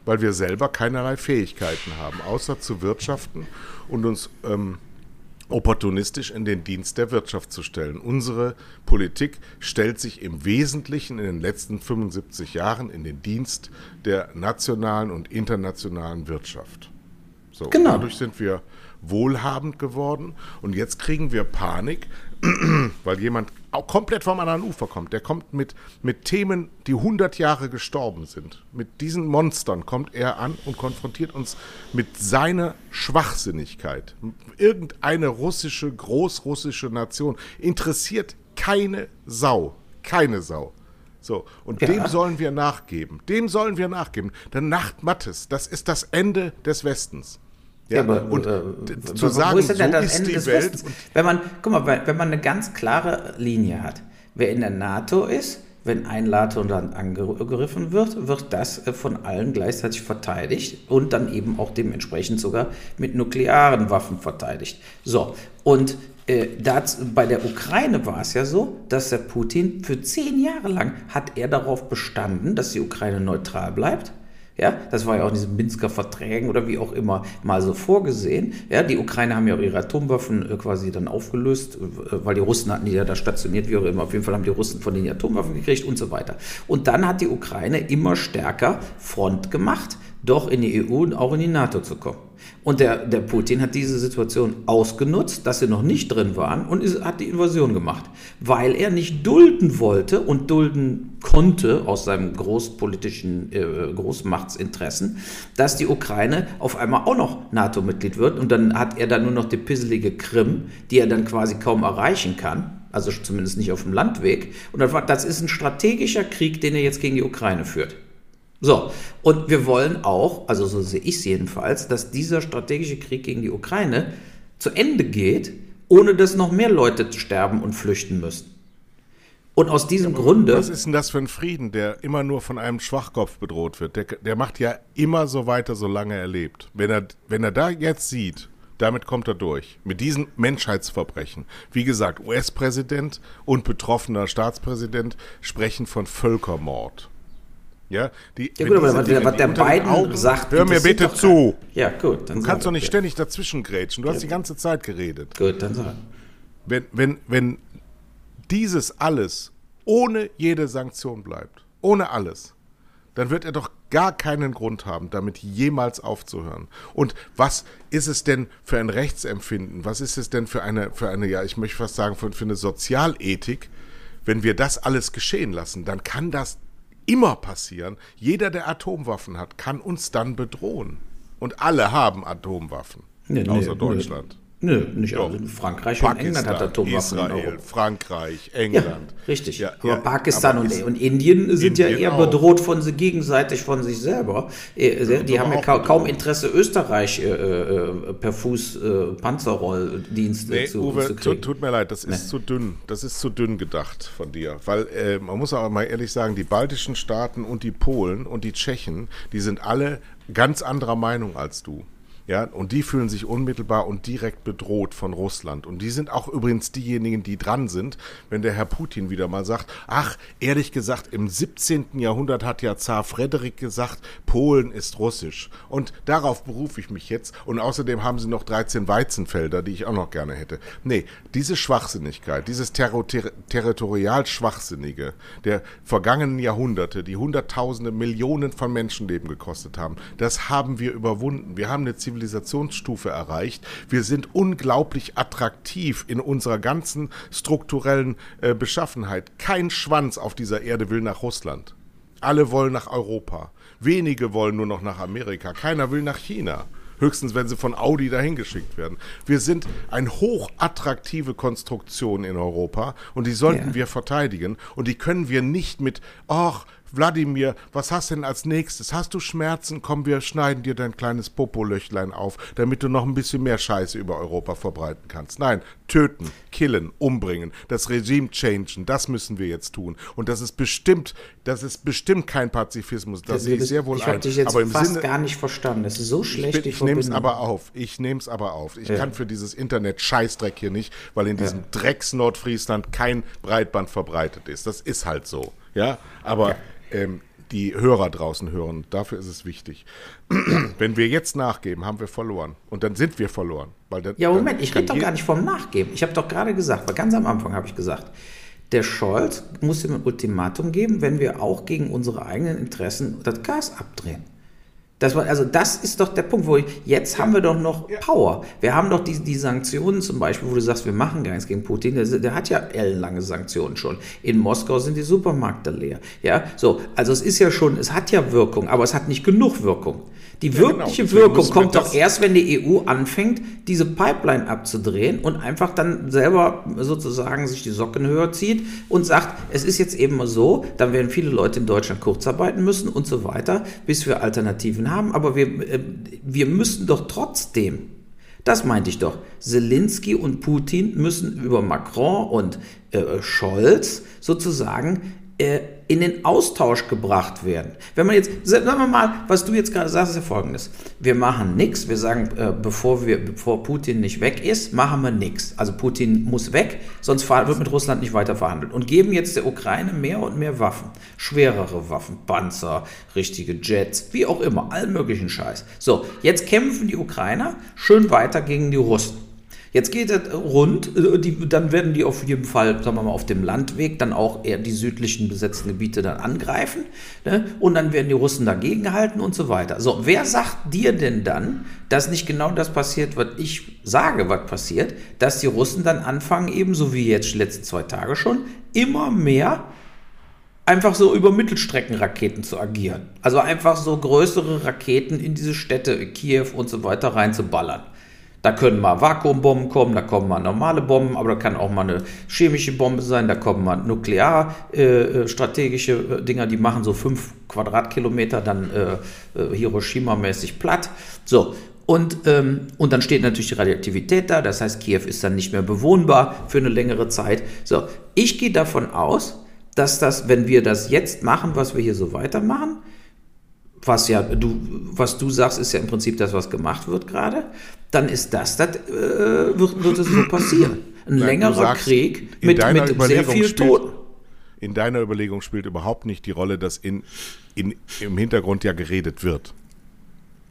weil wir selber keinerlei Fähigkeiten haben, außer zu wirtschaften und uns ähm, opportunistisch in den Dienst der Wirtschaft zu stellen. Unsere Politik stellt sich im Wesentlichen in den letzten 75 Jahren in den Dienst der nationalen und internationalen Wirtschaft. So, genau. Dadurch sind wir wohlhabend geworden und jetzt kriegen wir Panik, <clears throat> weil jemand auch komplett vom anderen Ufer kommt. Der kommt mit, mit Themen, die 100 Jahre gestorben sind. Mit diesen Monstern kommt er an und konfrontiert uns mit seiner Schwachsinnigkeit. Irgendeine russische, großrussische Nation interessiert keine Sau. Keine Sau. So, und ja. dem sollen wir nachgeben. Dem sollen wir nachgeben. Der Nacht Mattes, das ist das Ende des Westens. Ja, ja aber und äh, zu sagen, wo ist denn so das Ende des Welt Westens? Wenn man, guck mal, wenn man eine ganz klare Linie hat, wer in der NATO ist, wenn ein NATO-Land angegriffen wird, wird das äh, von allen gleichzeitig verteidigt und dann eben auch dementsprechend sogar mit nuklearen Waffen verteidigt. So, und äh, das, bei der Ukraine war es ja so, dass der Putin für zehn Jahre lang hat er darauf bestanden, dass die Ukraine neutral bleibt. Ja, das war ja auch in diesen Minsker Verträgen oder wie auch immer mal so vorgesehen. Ja, die Ukraine haben ja auch ihre Atomwaffen äh, quasi dann aufgelöst, äh, weil die Russen hatten die ja da stationiert, wie auch immer. Auf jeden Fall haben die Russen von die Atomwaffen gekriegt und so weiter. Und dann hat die Ukraine immer stärker Front gemacht, doch in die EU und auch in die NATO zu kommen. Und der, der Putin hat diese Situation ausgenutzt, dass sie noch nicht drin waren und ist, hat die Invasion gemacht, weil er nicht dulden wollte und dulden konnte aus seinem großpolitischen äh, Großmachtsinteressen, dass die Ukraine auf einmal auch noch NATO-Mitglied wird. Und dann hat er dann nur noch die pisselige Krim, die er dann quasi kaum erreichen kann. Also zumindest nicht auf dem Landweg. Und das ist ein strategischer Krieg, den er jetzt gegen die Ukraine führt. So, und wir wollen auch, also so sehe ich es jedenfalls, dass dieser strategische Krieg gegen die Ukraine zu Ende geht, ohne dass noch mehr Leute sterben und flüchten müssen. Und aus diesem Aber Grunde. Was ist denn das für ein Frieden, der immer nur von einem Schwachkopf bedroht wird? Der, der macht ja immer so weiter, solange er lebt. Wenn er, wenn er da jetzt sieht, damit kommt er durch. Mit diesen Menschheitsverbrechen. Wie gesagt, US-Präsident und betroffener Staatspräsident sprechen von Völkermord. Ja, die, ja gut, aber was, Dinge, was der beiden Augen, sagt, hör mir bitte zu. Ja, gut. Dann du kannst doch nicht ständig dazwischen grätschen. Du ja. hast die ganze Zeit geredet. Gut, dann sag. Wenn, wenn, wenn dieses alles ohne jede Sanktion bleibt, ohne alles, dann wird er doch gar keinen Grund haben, damit jemals aufzuhören. Und was ist es denn für ein Rechtsempfinden? Was ist es denn für eine, für eine, ja, ich möchte fast sagen, für, für eine Sozialethik, wenn wir das alles geschehen lassen? Dann kann das immer passieren. Jeder, der Atomwaffen hat, kann uns dann bedrohen. Und alle haben Atomwaffen, nee, außer nee, Deutschland. Nö, nicht alle. Frankreich Pakistan, und England hat Atomwaffen Israel, Frankreich, England. Ja, richtig. Ja, aber ja, Pakistan aber und, und, Indien sind Indien ja eher auch. bedroht von sie gegenseitig von sich selber. Äh, die haben ja kaum, kaum, Interesse, Österreich äh, äh, per Fuß äh, Panzerrolldienste nee, zu, Uwe, zu kriegen. Tut mir leid, das ist nee. zu dünn. Das ist zu dünn gedacht von dir. Weil äh, man muss auch mal ehrlich sagen, die baltischen Staaten und die Polen und die Tschechen, die sind alle ganz anderer Meinung als du. Ja, und die fühlen sich unmittelbar und direkt bedroht von Russland. Und die sind auch übrigens diejenigen, die dran sind, wenn der Herr Putin wieder mal sagt, ach, ehrlich gesagt, im 17. Jahrhundert hat ja Zar Frederik gesagt, Polen ist russisch. Und darauf berufe ich mich jetzt. Und außerdem haben sie noch 13 Weizenfelder, die ich auch noch gerne hätte. Nee, diese Schwachsinnigkeit, dieses Ter ter territorial Schwachsinnige der vergangenen Jahrhunderte, die Hunderttausende, Millionen von Menschenleben gekostet haben, das haben wir überwunden. Wir haben eine Zivilisation Zivilisationsstufe erreicht. Wir sind unglaublich attraktiv in unserer ganzen strukturellen äh, Beschaffenheit. Kein Schwanz auf dieser Erde will nach Russland. Alle wollen nach Europa. Wenige wollen nur noch nach Amerika. Keiner will nach China. Höchstens, wenn sie von Audi dahin geschickt werden. Wir sind eine hochattraktive Konstruktion in Europa und die sollten ja. wir verteidigen. Und die können wir nicht mit, ach, Wladimir, was hast denn als nächstes? Hast du Schmerzen? Komm, wir schneiden dir dein kleines Popolöchlein auf, damit du noch ein bisschen mehr Scheiße über Europa verbreiten kannst. Nein, töten, killen, umbringen, das Regime changen, das müssen wir jetzt tun. Und das ist bestimmt, das ist bestimmt kein Pazifismus. Das, sehe ich sehr wohl ich ein. Ich dich jetzt aber im fast Sinne, gar nicht verstanden. Das ist so schlecht. Ich, ich nehme es aber auf. Ich nehme es aber auf. Ich ja. kann für dieses Internet Scheißdreck hier nicht, weil in diesem ja. Drecks Nordfriesland kein Breitband verbreitet ist. Das ist halt so. Ja, aber ja ähm, die Hörer draußen hören. Dafür ist es wichtig. <clears throat> Wenn wir jetzt nachgeben, haben wir verloren. Und dann sind wir verloren. Weil dann, ja, Moment, ich rede doch gar nicht vom Nachgeben. Ich habe doch gerade gesagt, weil ganz am Anfang habe ich gesagt, der Scholz muss ihm ein Ultimatum geben, wenn wir auch gegen unsere eigenen Interessen das Gas abdrehen. Dass man, also das ist doch der Punkt, wo ich, jetzt haben wir doch noch Power. Wir haben doch die, die Sanktionen zum Beispiel, wo du sagst, wir machen gar nichts gegen Putin. Der, der hat ja ellenlange Sanktionen schon. In Moskau sind die Supermärkte leer. Ja, so. Also es ist ja schon, es hat ja Wirkung, aber es hat nicht genug Wirkung. Die ja, genau. wirkliche genau. Wirkung kommt doch erst, wenn die EU anfängt, diese Pipeline abzudrehen und einfach dann selber sozusagen sich die Socken höher zieht und sagt, es ist jetzt eben mal so, dann werden viele Leute in Deutschland kurzarbeiten müssen und so weiter, bis wir Alternativen haben. Aber wir, äh, wir müssen doch trotzdem das meinte ich doch. Zelensky und Putin müssen über Macron und äh, Scholz sozusagen äh, in den Austausch gebracht werden. Wenn man jetzt, sagen wir mal, was du jetzt gerade sagst, ist ja folgendes. Wir machen nichts, wir sagen, äh, bevor, wir, bevor Putin nicht weg ist, machen wir nichts. Also Putin muss weg, sonst wird mit Russland nicht weiter verhandelt. Und geben jetzt der Ukraine mehr und mehr Waffen. Schwerere Waffen, Panzer, richtige Jets, wie auch immer, allen möglichen Scheiß. So, jetzt kämpfen die Ukrainer schön weiter gegen die Russen. Jetzt geht es rund, äh, die, dann werden die auf jeden Fall, sagen wir mal, auf dem Landweg dann auch eher die südlichen besetzten Gebiete dann angreifen. Ne? Und dann werden die Russen dagegen halten und so weiter. So, wer sagt dir denn dann, dass nicht genau das passiert, was ich sage, was passiert, dass die Russen dann anfangen, ebenso wie jetzt letzten zwei Tage schon, immer mehr einfach so über Mittelstreckenraketen zu agieren. Also einfach so größere Raketen in diese Städte, Kiew und so weiter reinzuballern. Da können mal Vakuumbomben kommen, da kommen mal normale Bomben, aber da kann auch mal eine chemische Bombe sein, da kommen mal nuklearstrategische äh, äh, Dinger, die machen so fünf Quadratkilometer dann äh, äh, Hiroshima-mäßig platt. So, und, ähm, und dann steht natürlich die Radioaktivität da, das heißt, Kiew ist dann nicht mehr bewohnbar für eine längere Zeit. So, ich gehe davon aus, dass das, wenn wir das jetzt machen, was wir hier so weitermachen, was ja du, was du sagst, ist ja im Prinzip das, was gemacht wird gerade, dann ist das, das äh, wird, wird es so passieren. Ein Nein, längerer sagst, Krieg mit, mit sehr viel Toten. In deiner Überlegung spielt überhaupt nicht die Rolle, dass in, in, im Hintergrund ja geredet wird.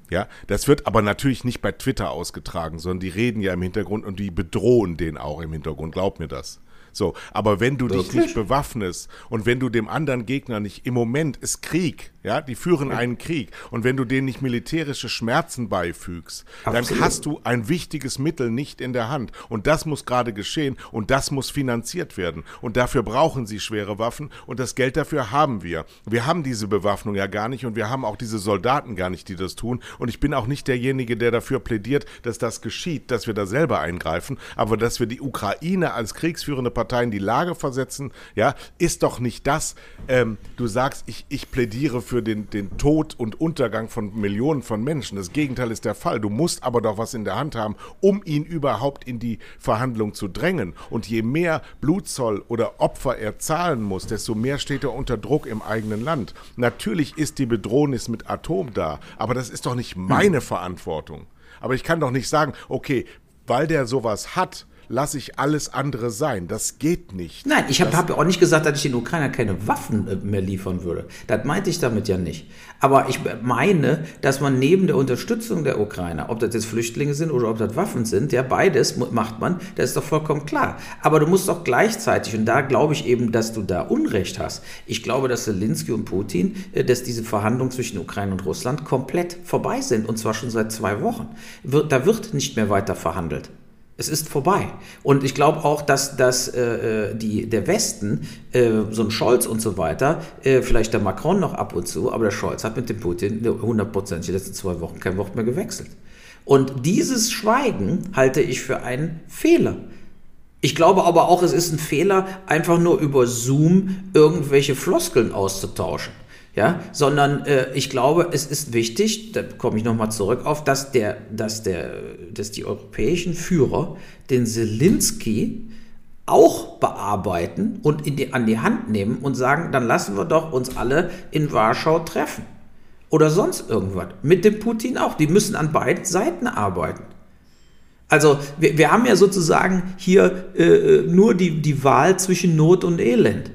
Ja, das wird aber natürlich nicht bei Twitter ausgetragen, sondern die reden ja im Hintergrund und die bedrohen den auch im Hintergrund. Glaub mir das. So, aber wenn du Wirklich? dich nicht bewaffnest und wenn du dem anderen Gegner nicht, im Moment ist Krieg, ja, die führen einen Krieg und wenn du denen nicht militärische Schmerzen beifügst, Absolut. dann hast du ein wichtiges Mittel nicht in der Hand und das muss gerade geschehen und das muss finanziert werden und dafür brauchen sie schwere Waffen und das Geld dafür haben wir. Wir haben diese Bewaffnung ja gar nicht und wir haben auch diese Soldaten gar nicht, die das tun und ich bin auch nicht derjenige, der dafür plädiert, dass das geschieht, dass wir da selber eingreifen, aber dass wir die Ukraine als kriegsführende Partei in die Lage versetzen, ja, ist doch nicht das. Ähm, du sagst, ich, ich plädiere für den, den Tod und Untergang von Millionen von Menschen. Das Gegenteil ist der Fall. Du musst aber doch was in der Hand haben, um ihn überhaupt in die Verhandlung zu drängen. Und je mehr Blutzoll oder Opfer er zahlen muss, desto mehr steht er unter Druck im eigenen Land. Natürlich ist die Bedrohung mit Atom da, aber das ist doch nicht meine hm. Verantwortung. Aber ich kann doch nicht sagen, okay, weil der sowas hat, lasse ich alles andere sein. Das geht nicht. Nein, ich habe hab auch nicht gesagt, dass ich den Ukrainer keine Waffen äh, mehr liefern würde. Das meinte ich damit ja nicht. Aber ich meine, dass man neben der Unterstützung der Ukrainer, ob das jetzt Flüchtlinge sind oder ob das Waffen sind, ja beides macht man, das ist doch vollkommen klar. Aber du musst doch gleichzeitig, und da glaube ich eben, dass du da Unrecht hast, ich glaube, dass Zelensky und Putin, äh, dass diese Verhandlungen zwischen Ukraine und Russland komplett vorbei sind, und zwar schon seit zwei Wochen. Da wird nicht mehr weiter verhandelt. Es ist vorbei. Und ich glaube auch, dass, dass äh, die, der Westen, äh, so ein Scholz und so weiter, äh, vielleicht der Macron noch ab und zu, aber der Scholz hat mit dem Putin 100% die letzten zwei Wochen kein Wort mehr gewechselt. Und dieses Schweigen halte ich für einen Fehler. Ich glaube aber auch, es ist ein Fehler, einfach nur über Zoom irgendwelche Floskeln auszutauschen ja, sondern äh, ich glaube, es ist wichtig, da komme ich nochmal zurück auf, dass, der, dass, der, dass die europäischen Führer den Zelensky auch bearbeiten und in die, an die Hand nehmen und sagen, dann lassen wir doch uns alle in Warschau treffen. Oder sonst irgendwas. Mit dem Putin auch. Die müssen an beiden Seiten arbeiten. Also wir, wir haben ja sozusagen hier äh, nur die, die Wahl zwischen Not und Elend.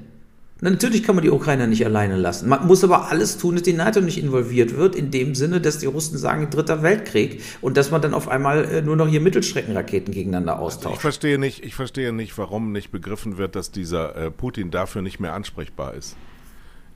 Natürlich kann man die Ukrainer nicht alleine lassen. Man muss aber alles tun, dass die NATO nicht involviert wird, in dem Sinne, dass die Russen sagen, dritter Weltkrieg und dass man dann auf einmal äh, nur noch hier Mittelstreckenraketen gegeneinander austauscht. Also ich verstehe nicht, ich verstehe nicht, warum nicht begriffen wird, dass dieser äh, Putin dafür nicht mehr ansprechbar ist.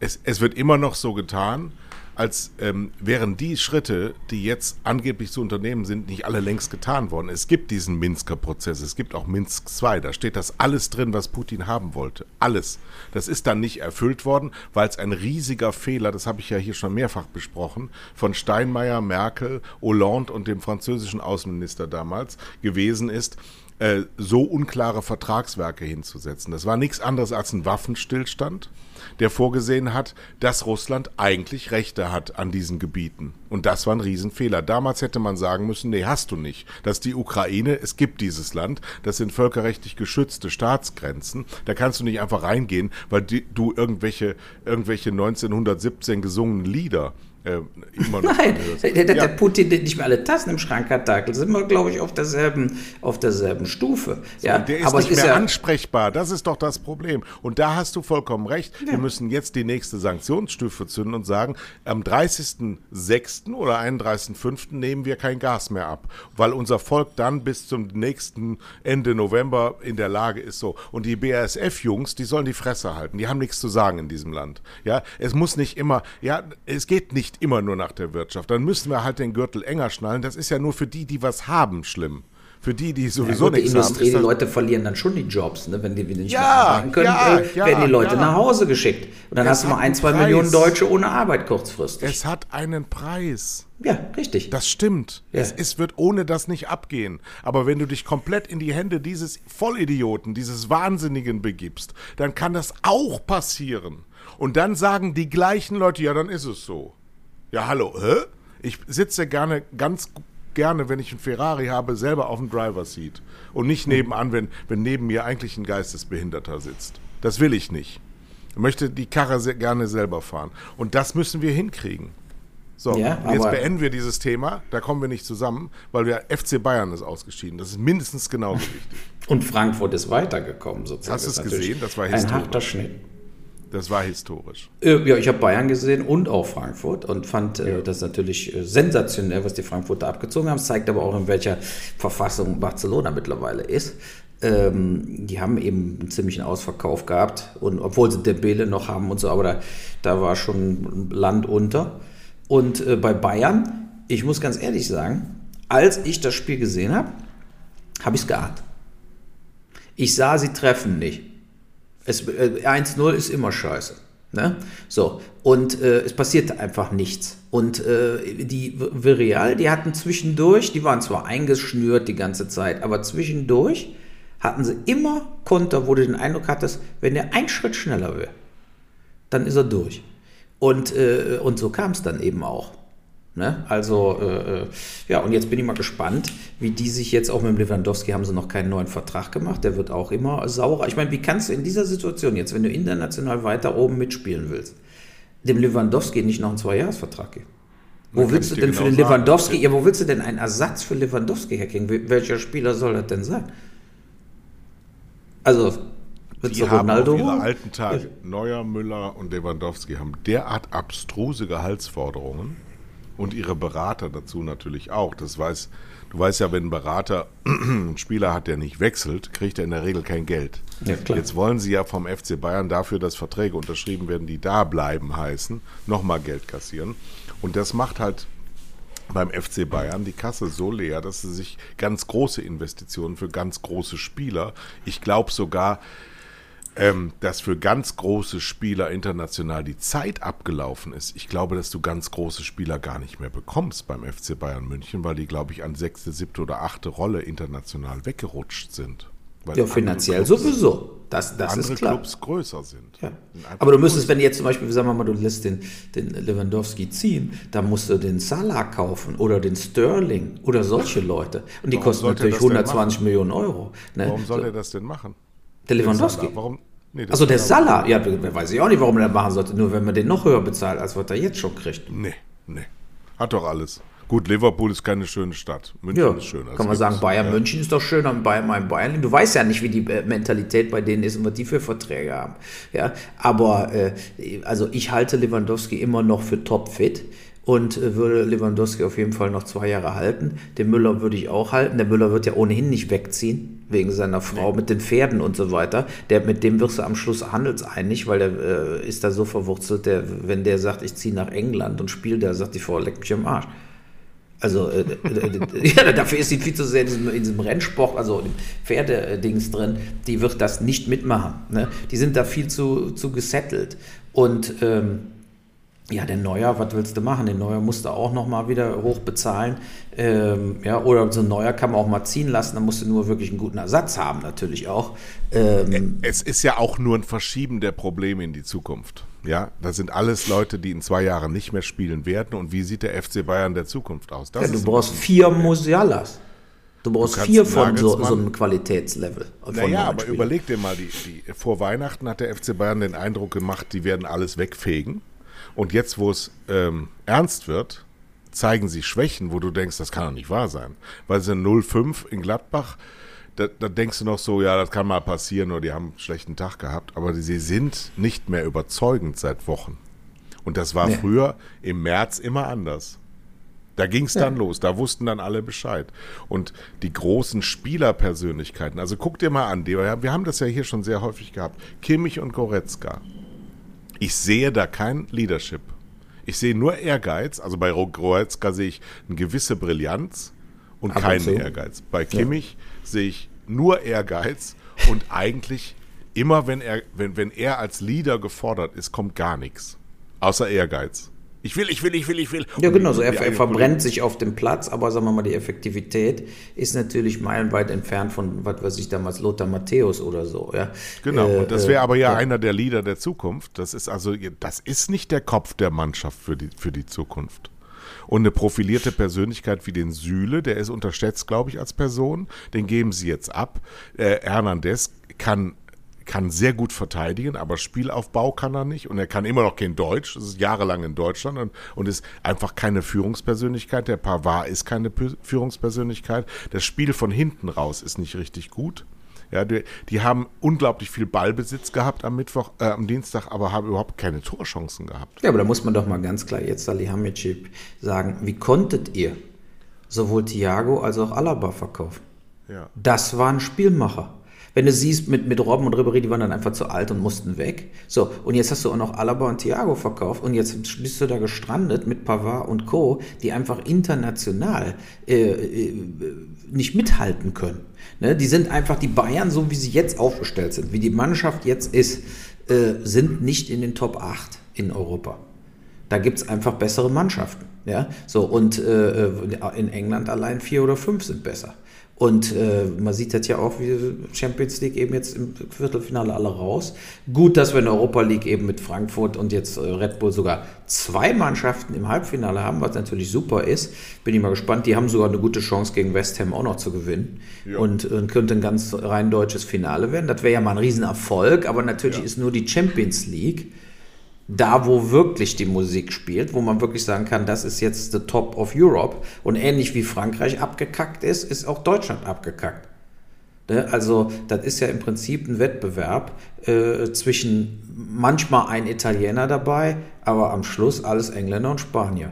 Es, es wird immer noch so getan, als ähm, wären die Schritte, die jetzt angeblich zu unternehmen sind, nicht alle längst getan worden. Es gibt diesen Minsker Prozess, es gibt auch Minsk II, da steht das alles drin, was Putin haben wollte. Alles. Das ist dann nicht erfüllt worden, weil es ein riesiger Fehler, das habe ich ja hier schon mehrfach besprochen, von Steinmeier, Merkel, Hollande und dem französischen Außenminister damals gewesen ist, äh, so unklare Vertragswerke hinzusetzen. Das war nichts anderes als ein Waffenstillstand, der vorgesehen hat, dass Russland eigentlich Rechte hat an diesen Gebieten. Und das war ein Riesenfehler. Damals hätte man sagen müssen, nee, hast du nicht. Das ist die Ukraine, es gibt dieses Land, das sind völkerrechtlich geschützte Staatsgrenzen. Da kannst du nicht einfach reingehen, weil du irgendwelche, irgendwelche 1917 gesungenen Lieder äh, <laughs> Nein, der, der, ja. der, Putin nicht mehr alle Tassen im Schrank hat, da sind wir, glaube ich, auf derselben, auf derselben Stufe. So, ja, der ist aber nicht ist mehr ja ansprechbar, das ist doch das Problem. Und da hast du vollkommen recht. Ja. Wir müssen jetzt die nächste Sanktionsstufe zünden und sagen, am 30.06. oder 31.05. nehmen wir kein Gas mehr ab, weil unser Volk dann bis zum nächsten Ende November in der Lage ist so. Und die BASF-Jungs, die sollen die Fresse halten, die haben nichts zu sagen in diesem Land. Ja, es muss nicht immer, ja, es geht nicht nicht immer nur nach der Wirtschaft. Dann müssen wir halt den Gürtel enger schnallen. Das ist ja nur für die, die was haben, schlimm. Für die, die sowieso ja, gut, nichts die Industrie, haben. Die Leute verlieren dann schon die Jobs, ne? wenn die wieder nicht ja, mehr arbeiten können, ja, äh, werden die Leute nach Hause geschickt. Und dann es hast du mal ein, zwei Preis. Millionen Deutsche ohne Arbeit kurzfristig. Es hat einen Preis. Ja, richtig. Das stimmt. Ja. Es, es, wird ohne das nicht abgehen. Aber wenn du dich komplett in die Hände dieses Vollidioten, dieses Wahnsinnigen begibst, dann kann das auch passieren. Und dann sagen die gleichen Leute, ja, dann ist es so. Ja, hallo, hä? Ich sitze gerne ganz gerne, wenn ich einen Ferrari habe, selber auf dem Driver Seat und nicht nebenan, wenn, wenn neben mir eigentlich ein Geistesbehinderter sitzt. Das will ich nicht. Ich möchte die Karre sehr gerne selber fahren. Und das müssen wir hinkriegen. So, ja, jetzt beenden wir dieses Thema. Da kommen wir nicht zusammen, weil wir FC Bayern ist ausgeschieden. Das ist mindestens genauso wichtig. Und Frankfurt ist weitergekommen sozusagen. Hast du es gesehen? Das war historisch. Ein harter Schnitt. Das war historisch. Äh, ja, ich habe Bayern gesehen und auch Frankfurt und fand äh, das natürlich äh, sensationell, was die Frankfurter abgezogen haben. Es zeigt aber auch, in welcher Verfassung Barcelona mittlerweile ist. Ähm, die haben eben einen ziemlichen Ausverkauf gehabt und obwohl sie Dembele noch haben und so, aber da, da war schon Land unter. Und äh, bei Bayern, ich muss ganz ehrlich sagen, als ich das Spiel gesehen habe, habe ich es geahnt. Ich sah, sie treffen nicht. Es, äh, 1-0 ist immer scheiße. Ne? So, und äh, es passierte einfach nichts. Und äh, die Vireal, die hatten zwischendurch, die waren zwar eingeschnürt die ganze Zeit, aber zwischendurch hatten sie immer Konter, wo du den Eindruck hattest, wenn der einen Schritt schneller wäre, dann ist er durch. Und, äh, und so kam es dann eben auch. Ne? Also, äh, äh, ja, und jetzt bin ich mal gespannt, wie die sich jetzt auch mit dem Lewandowski haben sie noch keinen neuen Vertrag gemacht. Der wird auch immer saurer. Ich meine, wie kannst du in dieser Situation jetzt, wenn du international weiter oben mitspielen willst, dem Lewandowski nicht noch einen Zweijahresvertrag geben? Wo willst du denn genau für den Lewandowski, ja, wo willst du denn einen Ersatz für Lewandowski herkriegen? Welcher Spieler soll das denn sein? Also, wird die haben Ronaldo ihre alten Tage, Neuer, Müller und Lewandowski haben derart abstruse Gehaltsforderungen und ihre Berater dazu natürlich auch. Das weiß, du weißt ja, wenn ein Berater <clears throat> einen Spieler hat, der nicht wechselt, kriegt er in der Regel kein Geld. Ja, Jetzt wollen sie ja vom FC Bayern dafür, dass Verträge unterschrieben werden, die da bleiben heißen, nochmal Geld kassieren. Und das macht halt beim FC Bayern die Kasse so leer, dass sie sich ganz große Investitionen für ganz große Spieler, ich glaube sogar, ähm, dass für ganz große Spieler international die Zeit abgelaufen ist. Ich glaube, dass du ganz große Spieler gar nicht mehr bekommst beim FC Bayern München, weil die, glaube ich, an sechste, siebte oder achte Rolle international weggerutscht sind. ja, finanziell Clubs, sowieso. Das, das andere ist klar. Clubs größer sind. Ja. Aber du müsstest, wenn du jetzt zum Beispiel, sagen wir mal, du lässt den, den Lewandowski ziehen, dann musst du den Salah kaufen oder den Sterling oder solche Leute. Und die Warum kosten natürlich 120 Millionen Euro. Ne? Warum soll so. er das denn machen? Der Lewandowski. Warum? Nee, also der Salah, ja, weiß ich auch nicht, warum er das machen sollte. Nur wenn man den noch höher bezahlt, als was er jetzt schon kriegt. Nee, nee. Hat doch alles. Gut, Liverpool ist keine schöne Stadt. München ja, ist schöner. Kann man sagen, Bayern ja. München ist doch schöner Bayern, mein Bayern. Du weißt ja nicht, wie die äh, Mentalität bei denen ist und was die für Verträge haben. Ja, aber äh, also ich halte Lewandowski immer noch für topfit. Und äh, würde Lewandowski auf jeden Fall noch zwei Jahre halten. Den Müller würde ich auch halten. Der Müller wird ja ohnehin nicht wegziehen, wegen seiner Frau nee. mit den Pferden und so weiter. Der, mit dem wirst du am Schluss handelseinig, weil der äh, ist da so verwurzelt, der, wenn der sagt, ich ziehe nach England und spiele, der sagt die Frau, leck mich am Arsch. Also äh, äh, <laughs> ja, dafür ist sie viel zu sehr in diesem, in diesem Rennsport, also im Pferdedings drin, die wird das nicht mitmachen. Ne? Die sind da viel zu, zu gesettelt. Und ähm, ja, der Neuer, was willst du machen? Den Neuer musst du auch noch mal wieder hoch bezahlen. Ähm, ja, oder so ein Neuer kann man auch mal ziehen lassen, dann musst du nur wirklich einen guten Ersatz haben, natürlich auch. Ähm, es ist ja auch nur ein Verschieben der Probleme in die Zukunft. Ja, das sind alles Leute, die in zwei Jahren nicht mehr spielen werden. Und wie sieht der FC Bayern der Zukunft aus? Ja, du brauchst vier Musialas. Du brauchst du vier von so, so, einem Qualitätslevel. Naja, aber überleg dir mal, die, die, vor Weihnachten hat der FC Bayern den Eindruck gemacht, die werden alles wegfegen. Und jetzt, wo es ähm, ernst wird, zeigen sie Schwächen, wo du denkst, das kann doch nicht wahr sein. Weil sie 0-5 in Gladbach, da, da, denkst du noch so, ja, das kann mal passieren oder die haben einen schlechten Tag gehabt. Aber sie sind nicht mehr überzeugend seit Wochen. Und das war nee. früher im März immer anders. Da ging es dann ja. los, da wussten dann alle Bescheid. Und die großen Spielerpersönlichkeiten, also guck dir mal an, wir haben das ja hier schon sehr häufig gehabt, Kimmich und Goretzka. Ich sehe da kein Leadership. Ich sehe nur Ehrgeiz. Also bei Goretzka sehe ich eine gewisse Brillanz und Ab keinen und Ehrgeiz. Bei Kimmich ja. sehe ich nur Ehrgeiz und eigentlich immer, wenn er, wenn, wenn er als Leader gefordert ist, kommt gar nichts. Außer Ehrgeiz. Ich will, ich will, ich will, ich will. Ja, genau, so er, er verbrennt sich auf dem Platz, aber sagen wir mal, die Effektivität ist natürlich meilenweit entfernt von, was weiß ich damals, Lothar Matthäus oder so. Ja. Genau, äh, und das wäre aber ja, ja, einer der Leader der Zukunft. Das ist also, das ist nicht der Kopf der Mannschaft für die, für die Zukunft. Und eine profilierte Persönlichkeit wie den Sühle, der ist unterschätzt, glaube ich, als Person, den geben sie jetzt ab. Äh, Hernandez kann kann sehr gut verteidigen, aber Spielaufbau kann er nicht und er kann immer noch kein Deutsch. Das ist jahrelang in Deutschland und, und ist einfach keine Führungspersönlichkeit. Der Pavard ist keine P Führungspersönlichkeit. Das Spiel von hinten raus ist nicht richtig gut. Ja, die, die haben unglaublich viel Ballbesitz gehabt am Mittwoch, äh, am Dienstag, aber haben überhaupt keine Torchancen gehabt. Ja, aber da muss man doch mal ganz klar jetzt Salihamidzic sagen, wie konntet ihr sowohl Thiago als auch Alaba verkaufen? Ja. Das waren Spielmacher. Wenn du siehst, mit, mit Robben und Ribéry, die waren dann einfach zu alt und mussten weg. So, und jetzt hast du auch noch Alaba und Thiago verkauft und jetzt bist du da gestrandet mit Pavard und Co., die einfach international äh, äh, nicht mithalten können. Ne? Die sind einfach, die Bayern, so wie sie jetzt aufgestellt sind, wie die Mannschaft jetzt ist, äh, sind nicht in den Top 8 in Europa. Da gibt es einfach bessere Mannschaften. Ja? So, und äh, äh, in England allein vier oder fünf sind besser. Und äh, man sieht das ja auch, wie Champions League eben jetzt im Viertelfinale alle raus. Gut, dass wir in der Europa League eben mit Frankfurt und jetzt äh, Red Bull sogar zwei Mannschaften im Halbfinale haben, was natürlich super ist. Bin ich mal gespannt. Die haben sogar eine gute Chance gegen West Ham auch noch zu gewinnen. Ja. Und, und äh, könnte ein ganz rein deutsches Finale werden. Das wäre ja mal ein Riesenerfolg, aber natürlich ja. ist nur die Champions League da, wo wirklich die Musik spielt, wo man wirklich sagen kann, das ist jetzt the top of Europe. Und ähnlich wie Frankreich abgekackt ist, ist auch Deutschland abgekackt. Ne? Also das ist ja im Prinzip ein Wettbewerb äh, zwischen manchmal ein Italiener dabei, aber am Schluss alles Engländer und Spanier.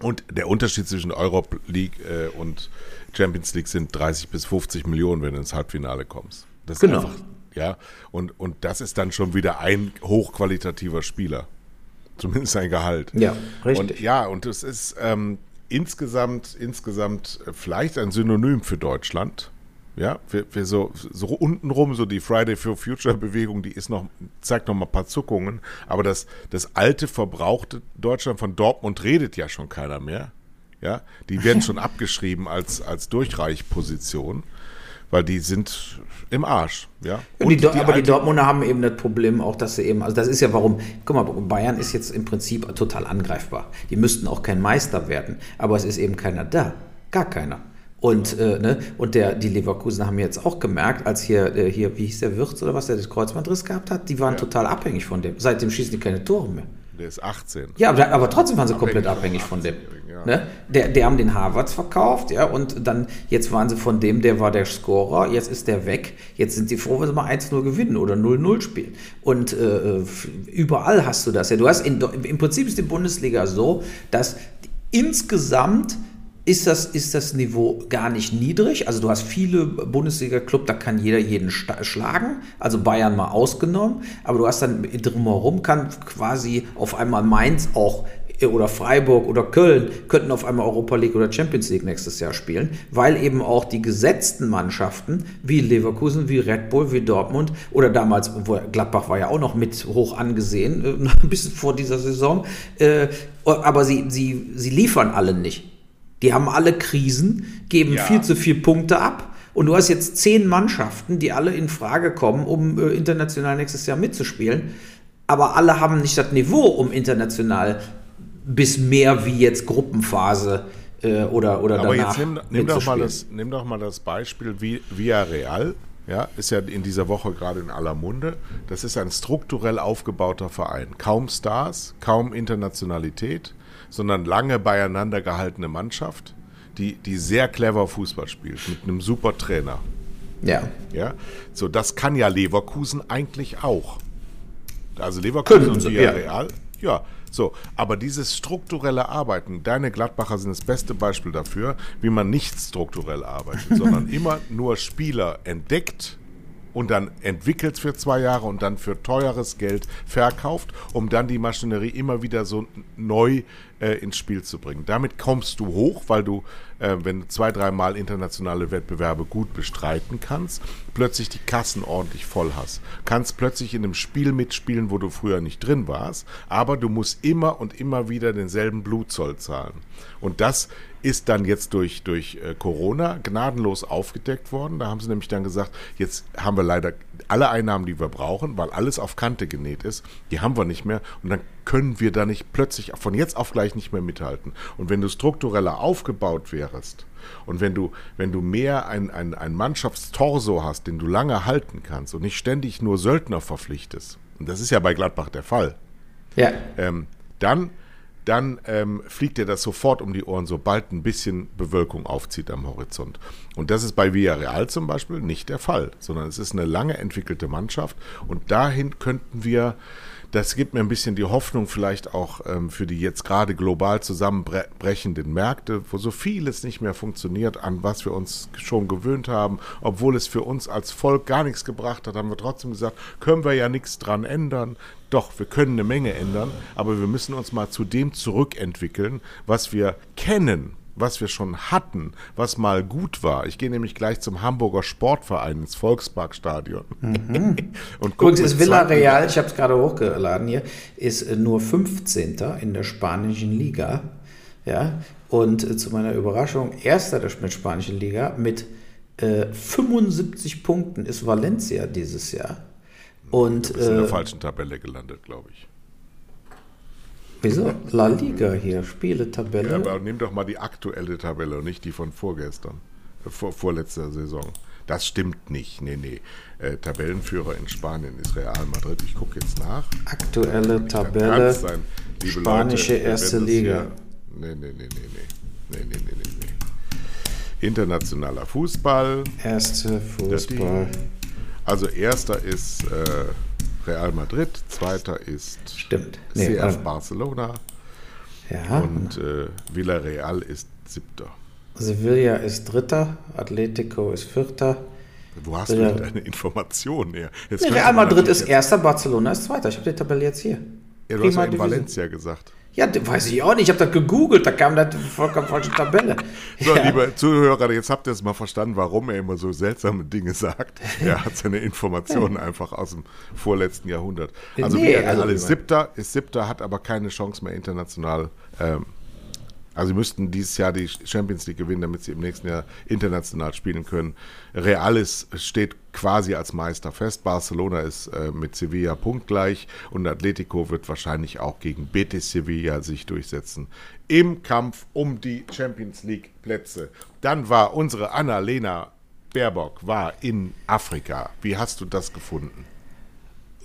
Und der Unterschied zwischen Europe League äh, und Champions League sind 30 bis 50 Millionen, wenn du ins Halbfinale kommst. Das genau. Einfach, ja, und, und das ist dann schon wieder ein hochqualitativer Spieler. Zumindest sein Gehalt. Ja, richtig. Und, ja, und es ist ähm, insgesamt, insgesamt vielleicht ein Synonym für Deutschland. Ja, für, für so, so untenrum, so die Friday for Future Bewegung, die ist noch, zeigt noch mal ein paar Zuckungen. Aber das, das alte, verbrauchte Deutschland von Dortmund redet ja schon keiner mehr. Ja, die werden <laughs> schon abgeschrieben als, als Durchreichposition weil die sind im Arsch. Ja? Die, die aber die Dortmunder haben eben das Problem auch, dass sie eben, also das ist ja warum, guck mal, Bayern ist jetzt im Prinzip total angreifbar. Die müssten auch kein Meister werden, aber es ist eben keiner da. Gar keiner. Und, äh, ne, und der, die Leverkusen haben jetzt auch gemerkt, als hier, äh, hier wie hieß der Wirtz oder was, der das Kreuzbandriss gehabt hat, die waren ja. total abhängig von dem. Seitdem schießen die keine Tore mehr. Der ist 18. Ja, aber, aber trotzdem waren sie komplett abhängig von dem. Ja. Ne? Der, der haben den Harvards verkauft, ja, und dann, jetzt waren sie von dem, der war der Scorer, jetzt ist der weg. Jetzt sind sie froh, wenn sie mal 1-0 gewinnen oder 0-0 spielen. Und äh, überall hast du das. Ja, du hast in, im Prinzip ist die Bundesliga so, dass insgesamt ist das, ist das Niveau gar nicht niedrig. Also du hast viele Bundesliga-Club, da kann jeder jeden schlagen, also Bayern mal ausgenommen, aber du hast dann drumherum kann quasi auf einmal Mainz auch oder Freiburg oder Köln könnten auf einmal Europa League oder Champions League nächstes Jahr spielen, weil eben auch die gesetzten Mannschaften wie Leverkusen, wie Red Bull, wie Dortmund oder damals, Gladbach war ja auch noch mit hoch angesehen, äh, <laughs> bis vor dieser Saison, äh, aber sie, sie, sie liefern alle nicht. Die haben alle Krisen, geben ja. viel zu viele Punkte ab. Und du hast jetzt zehn Mannschaften, die alle in Frage kommen, um äh, international nächstes Jahr mitzuspielen. Aber alle haben nicht das Niveau, um international bis mehr wie jetzt Gruppenphase äh, oder, oder Aber danach. Jetzt nimm, nimm, doch mal das, nimm doch mal das Beispiel wie Villarreal. Ja, ist ja in dieser Woche gerade in aller Munde. Das ist ein strukturell aufgebauter Verein. Kaum Stars, kaum Internationalität, sondern lange beieinander gehaltene Mannschaft, die, die sehr clever Fußball spielt, mit einem super Trainer. Ja. Ja, so das kann ja Leverkusen eigentlich auch. Also Leverkusen und Villarreal, ja. ja, so, aber dieses strukturelle Arbeiten, deine Gladbacher sind das beste Beispiel dafür, wie man nicht strukturell arbeitet, <laughs> sondern immer nur Spieler entdeckt und dann entwickelt für zwei Jahre und dann für teures Geld verkauft, um dann die Maschinerie immer wieder so neu äh, ins Spiel zu bringen. Damit kommst du hoch, weil du, äh, wenn du zwei, dreimal internationale Wettbewerbe gut bestreiten kannst, plötzlich die Kassen ordentlich voll hast. Kannst plötzlich in einem Spiel mitspielen, wo du früher nicht drin warst, aber du musst immer und immer wieder denselben Blutzoll zahlen. Und das ist dann jetzt durch, durch äh, Corona gnadenlos aufgedeckt worden. Da haben sie nämlich dann gesagt, jetzt haben wir leider alle Einnahmen, die wir brauchen, weil alles auf Kante genäht ist, die haben wir nicht mehr. Und dann können wir da nicht plötzlich von jetzt auf gleich nicht mehr mithalten. Und wenn du struktureller aufgebaut wärst und wenn du, wenn du mehr ein, ein, ein Mannschaftstorso hast, den du lange halten kannst und nicht ständig nur Söldner verpflichtest, und das ist ja bei Gladbach der Fall, ja. ähm, dann dann ähm, fliegt dir das sofort um die Ohren, sobald ein bisschen Bewölkung aufzieht am Horizont. Und das ist bei Villarreal zum Beispiel nicht der Fall, sondern es ist eine lange entwickelte Mannschaft und dahin könnten wir das gibt mir ein bisschen die Hoffnung vielleicht auch ähm, für die jetzt gerade global zusammenbrechenden Märkte, wo so vieles nicht mehr funktioniert, an was wir uns schon gewöhnt haben, obwohl es für uns als Volk gar nichts gebracht hat, haben wir trotzdem gesagt, können wir ja nichts dran ändern. Doch, wir können eine Menge ändern, aber wir müssen uns mal zu dem zurückentwickeln, was wir kennen was wir schon hatten, was mal gut war. Ich gehe nämlich gleich zum Hamburger Sportverein ins Volksparkstadion. Mhm. <laughs> und Übrigens ist Villarreal, ich habe es gerade hochgeladen hier, ist äh, nur 15. in der spanischen Liga. Ja, und äh, zu meiner Überraschung, erster der spanischen Liga mit äh, 75 Punkten ist Valencia dieses Jahr. Und, du bist in der äh, falschen Tabelle gelandet, glaube ich. Wieso? La Liga hier, Spieletabelle. Ja, aber nimm doch mal die aktuelle Tabelle und nicht die von vorgestern, äh, vor, vorletzter Saison. Das stimmt nicht. Nee, nee. Äh, Tabellenführer in Spanien ist Real Madrid. Ich gucke jetzt nach. Aktuelle Tabelle. Sein, spanische Leute, erste Liga. Hier, nee, nee, nee, nee, nee. Nee, nee, nee, nee, nee. Internationaler Fußball. Erste Fußball. Also erster ist äh, Real Madrid, zweiter ist Stimmt. Nee, CF Barcelona ja. und äh, Villarreal ist siebter. Sevilla ist dritter, Atletico ist vierter. Wo hast Villa du denn deine Informationen her? Nee, Real Madrid ist erster, Barcelona ist zweiter. Ich habe die Tabelle jetzt hier. Ja, du Prima hast ja in Valencia gesagt. Ja, weiß ich auch nicht. Ich habe das gegoogelt, da kam das vollkommen falsche Tabelle. <laughs> So, ja. liebe Zuhörer, jetzt habt ihr es mal verstanden, warum er immer so seltsame Dinge sagt. <laughs> Er hat seine Informationen einfach aus dem vorletzten Jahrhundert. Also, nee, also ist siebter, ist siebter, hat aber keine Chance mehr international ähm, also sie müssten dieses Jahr die Champions League gewinnen, damit sie im nächsten Jahr international spielen können. Real ist, steht quasi als Meister fest. Barcelona ist äh, mit Sevilla punktgleich und Atletico wird wahrscheinlich auch gegen Betis Sevilla sich durchsetzen. Im Kampf um die Champions League Plätze. Dann war unsere Anna-Lena Baerbock war in Afrika. Wie hast du das gefunden?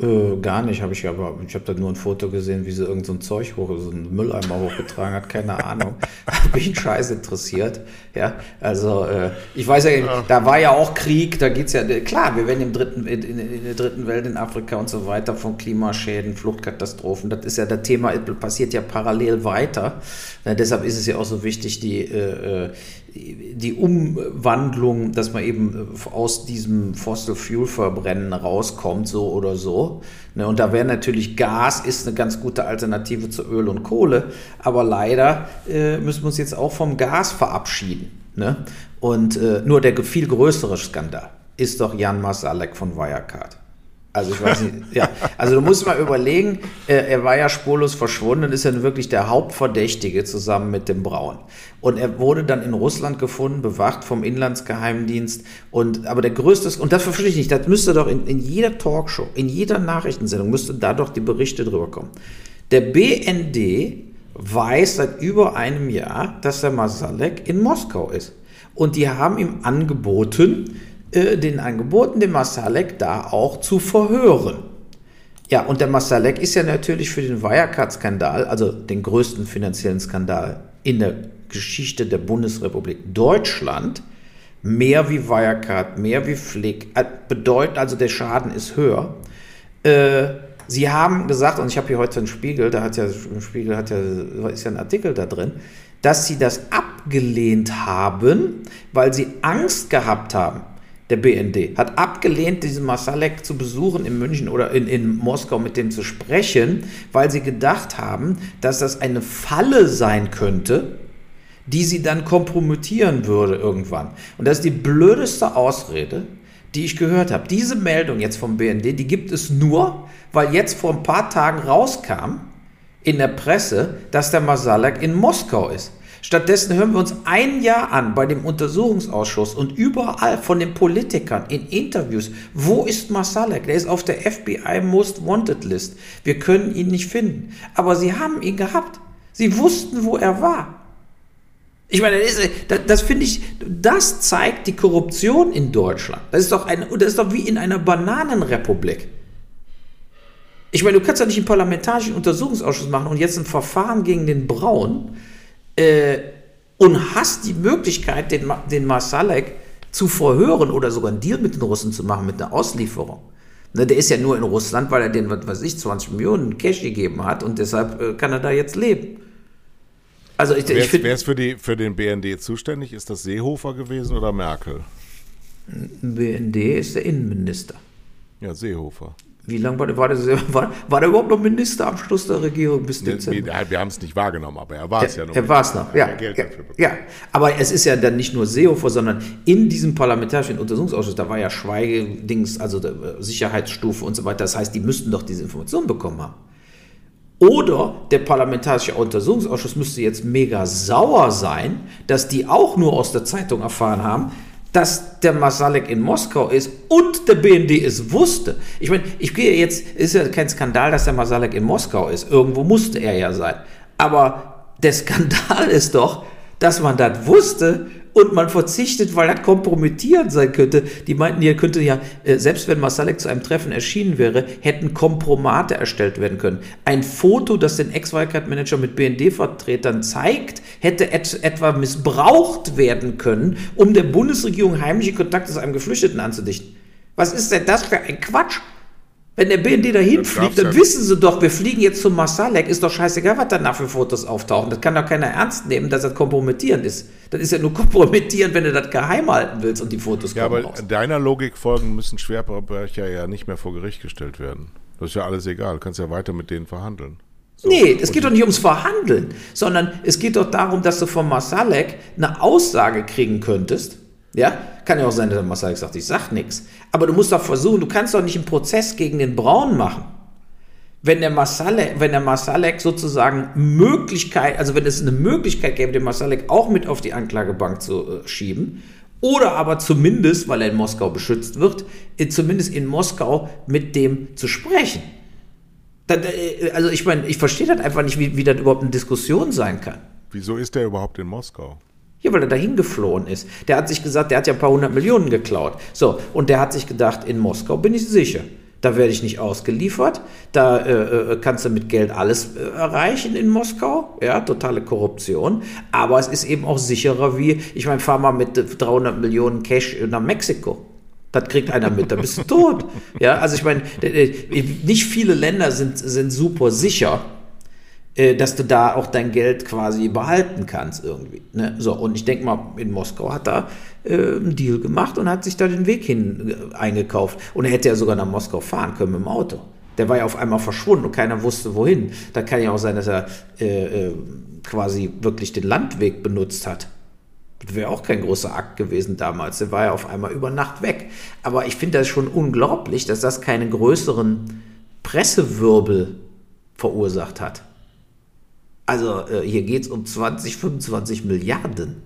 Äh, gar nicht, habe ich aber, ich habe da nur ein Foto gesehen, wie sie irgend so ein Zeug hoch, so einen Mülleimer hochgetragen hat, keine Ahnung. <laughs> Bin ich scheiß interessiert. Ja, also äh, ich weiß ja, ja, da war ja auch Krieg, da geht's ja, klar, wir werden im dritten, in, in, der dritten Welt, in Afrika und so weiter, von Klimaschäden, Fluchtkatastrophen, das ist ja das Thema, passiert ja parallel weiter. Ja, deshalb ist es ja auch so wichtig, die, äh, äh die Umwandlung, dass man eben aus diesem Fossil Fuel Verbrennen rauskommt, so oder so. Ne, und da wäre natürlich Gas ist eine ganz gute Alternative zu Öl und Kohle, aber leider äh, müssen wir uns jetzt auch vom Gas verabschieden. Ne? Und äh, nur der viel größere Skandal ist doch Jan Masalek von Wirecard. Also ich weiß nicht, ja. Also du musst mal überlegen, er, er war ja spurlos verschwunden und ist dann wirklich der Hauptverdächtige zusammen mit dem Braun. Und er wurde dann in Russland gefunden, bewacht vom Inlandsgeheimdienst. Und aber der größte, und das verstehe ich nicht, das müsste doch in, in jeder Talkshow, in jeder Nachrichtensendung, müsste da doch die Berichte drüber kommen. Der BND weiß seit über einem Jahr, dass der Masalek in Moskau ist. Und die haben ihm angeboten, äh, den Angeboten, den Masalek da auch zu verhören. Ja, und der Masalek ist ja natürlich für den Wirecard-Skandal, also den größten finanziellen Skandal in der Geschichte der Bundesrepublik Deutschland, mehr wie Wirecard, mehr wie Flick, äh, bedeutet also der Schaden ist höher. Äh, Sie haben gesagt, und ich habe hier heute einen Spiegel, da hat ja, im Spiegel hat ja, ist ja ein Artikel da drin, dass sie das abgelehnt haben, weil sie Angst gehabt haben, der BND, hat abgelehnt, diesen Masalek zu besuchen in München oder in, in Moskau mit dem zu sprechen, weil sie gedacht haben, dass das eine Falle sein könnte, die sie dann kompromittieren würde irgendwann. Und das ist die blödeste Ausrede, die ich gehört habe. Diese Meldung jetzt vom BND, die gibt es nur, weil jetzt vor ein paar Tagen rauskam in der Presse, dass der Masalek in Moskau ist. Stattdessen hören wir uns ein Jahr an bei dem Untersuchungsausschuss und überall von den Politikern in Interviews, wo ist Masalek? Der ist auf der FBI Most Wanted List. Wir können ihn nicht finden. Aber sie haben ihn gehabt. Sie wussten, wo er war. Ich meine, das, das, finde ich, das zeigt die Korruption in Deutschland. Das ist doch, ein, das ist doch wie in einer Bananenrepublik. Ich meine, du kannst ja nicht einen parlamentarischen Untersuchungsausschuss machen und jetzt ein Verfahren gegen den Braun äh, und hast die Möglichkeit, den, den Masalek zu verhören oder sogar einen Deal mit den Russen zu machen, mit einer Auslieferung. Ne, der ist ja nur in Russland, weil er den, was weiß ich, 20 Millionen Cash gegeben hat und deshalb äh, kann er da jetzt leben. Also ich, wer, ich ist, wer ist für, die, für den BND zuständig? Ist das Seehofer gewesen oder Merkel? BND ist der Innenminister. Ja, Seehofer. Wie lange war war, <laughs> war, war der überhaupt noch Minister am Schluss der Regierung bis Dezember? Wir, wir haben es nicht wahrgenommen, aber er war es ja noch. Er war es noch, ja. Ja, ja. Aber es ist ja dann nicht nur Seehofer, sondern in diesem parlamentarischen Untersuchungsausschuss, da war ja Schweigedings, also äh, Sicherheitsstufe und so weiter. Das heißt, die müssten doch diese Informationen bekommen haben. Oder der Parlamentarische Untersuchungsausschuss müsste jetzt mega sauer sein, dass die auch nur aus der Zeitung erfahren haben, dass der Masalek in Moskau ist und der BND es wusste. Ich meine, ich gehe jetzt, ist ja kein Skandal, dass der Masalek in Moskau ist. Irgendwo musste er ja sein. Aber der Skandal <laughs> ist doch, dass man das wusste und man verzichtet, weil das kompromittierend sein könnte. Die meinten, hier könnte ja, äh, selbst wenn Masalek zu einem Treffen erschienen wäre, hätten Kompromate erstellt werden können. Ein Foto, das den Ex-Wildcard-Manager mit BND-Vertretern zeigt, hätte et etwa missbraucht werden können, um der Bundesregierung heimliche Kontakte zu einem Geflüchteten anzudichten. Was ist denn das für ein Quatsch? Wenn der BND dahin fliegt, dann wissen sie doch, wir fliegen jetzt zum Masalek, ist doch scheißegal, was danach für Fotos auftauchen. Das kann doch keiner ernst nehmen, dass das kompromittierend ist. Das ist ja nur <laughs> kompromittierend, wenn du das geheim halten willst und die Fotos ja, kommen Ja, aber raus. deiner Logik folgen müssen Schwerverbrecher ja nicht mehr vor Gericht gestellt werden. Das ist ja alles egal, du kannst ja weiter mit denen verhandeln. So. Nee, es geht doch nicht ums Verhandeln, sondern es geht doch darum, dass du von Masalek eine Aussage kriegen könntest, ja, kann ja auch sein, dass der Masalek sagt, ich sag nichts. Aber du musst doch versuchen, du kannst doch nicht einen Prozess gegen den Braun machen. Wenn der Masalek, wenn der Masalek sozusagen Möglichkeit, also wenn es eine Möglichkeit gäbe, den Masalek auch mit auf die Anklagebank zu äh, schieben, oder aber zumindest, weil er in Moskau beschützt wird, äh, zumindest in Moskau mit dem zu sprechen. Dann, äh, also ich meine, ich verstehe das einfach nicht, wie, wie das überhaupt eine Diskussion sein kann. Wieso ist der überhaupt in Moskau? Ja, weil er dahin geflohen ist. Der hat sich gesagt, der hat ja ein paar hundert Millionen geklaut. So, und der hat sich gedacht, in Moskau bin ich sicher. Da werde ich nicht ausgeliefert. Da äh, äh, kannst du mit Geld alles äh, erreichen in Moskau. Ja, totale Korruption. Aber es ist eben auch sicherer wie, ich meine, fahr mal mit 300 Millionen Cash nach Mexiko. Das kriegt einer mit, da bist du tot. Ja, also ich meine, nicht viele Länder sind, sind super sicher, äh, dass du da auch dein Geld quasi behalten kannst irgendwie. Ne? So, und ich denke mal, in Moskau hat er äh, einen Deal gemacht und hat sich da den Weg hin äh, eingekauft. Und er hätte ja sogar nach Moskau fahren können mit dem Auto. Der war ja auf einmal verschwunden und keiner wusste wohin. Da kann ja auch sein, dass er äh, äh quasi wirklich den Landweg benutzt hat. Das wäre auch kein großer Akt gewesen damals. Der war ja auf einmal über Nacht weg. Aber ich finde das schon unglaublich, dass das keinen größeren Pressewirbel verursacht hat. Also äh, hier geht es um 20, 25 Milliarden.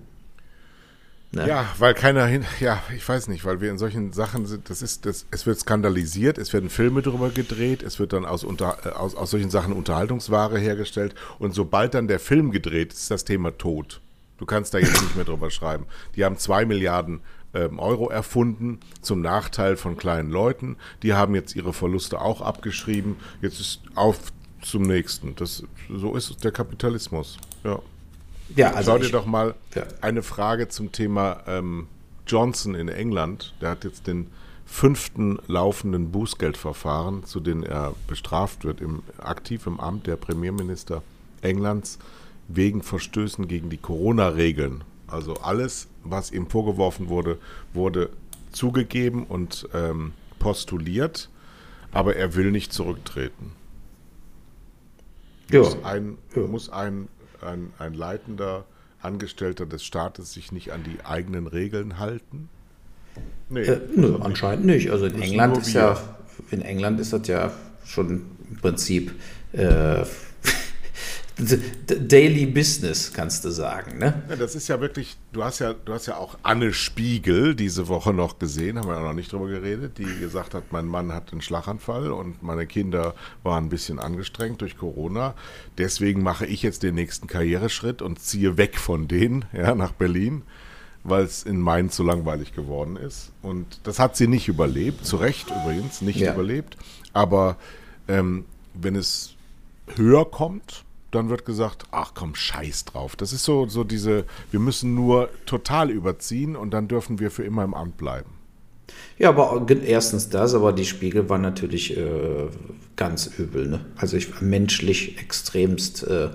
Ne? Ja, weil keiner hin, ja, ich weiß nicht, weil wir in solchen Sachen sind, das ist, das, es wird skandalisiert, es werden Filme darüber gedreht, es wird dann aus, unter, äh, aus, aus solchen Sachen Unterhaltungsware hergestellt und sobald dann der Film gedreht ist, ist das Thema tot. Du kannst da jetzt nicht mehr drüber schreiben. Die haben zwei Milliarden ähm, Euro erfunden zum Nachteil von kleinen Leuten. Die haben jetzt ihre Verluste auch abgeschrieben. Jetzt ist auf zum nächsten. Das, so ist der Kapitalismus. Ja. Ja, also Schau dir doch mal ja. eine Frage zum Thema ähm, Johnson in England. Der hat jetzt den fünften laufenden Bußgeldverfahren, zu denen er bestraft wird, im, aktiv im Amt der Premierminister Englands wegen Verstößen gegen die Corona-Regeln. Also alles, was ihm vorgeworfen wurde, wurde zugegeben und ähm, postuliert, aber er will nicht zurücktreten. Ja. Muss, ein, ja. muss ein, ein, ein leitender Angestellter des Staates sich nicht an die eigenen Regeln halten? Nee, äh, nö, anscheinend nicht. Also in England ist ja, in England ist das ja schon im Prinzip äh, Daily Business, kannst du sagen. Ne? Ja, das ist ja wirklich, du hast ja, du hast ja auch Anne Spiegel diese Woche noch gesehen, haben wir ja noch nicht drüber geredet, die gesagt hat, mein Mann hat einen Schlaganfall und meine Kinder waren ein bisschen angestrengt durch Corona. Deswegen mache ich jetzt den nächsten Karriereschritt und ziehe weg von denen, ja, nach Berlin, weil es in Mainz so langweilig geworden ist. Und das hat sie nicht überlebt, zu Recht übrigens, nicht ja. überlebt. Aber ähm, wenn es höher kommt, dann wird gesagt, ach komm, scheiß drauf. Das ist so, so diese, wir müssen nur total überziehen und dann dürfen wir für immer im Amt bleiben. Ja, aber erstens das, aber die Spiegel waren natürlich äh, ganz übel. Ne? Also ich war menschlich extremst äh,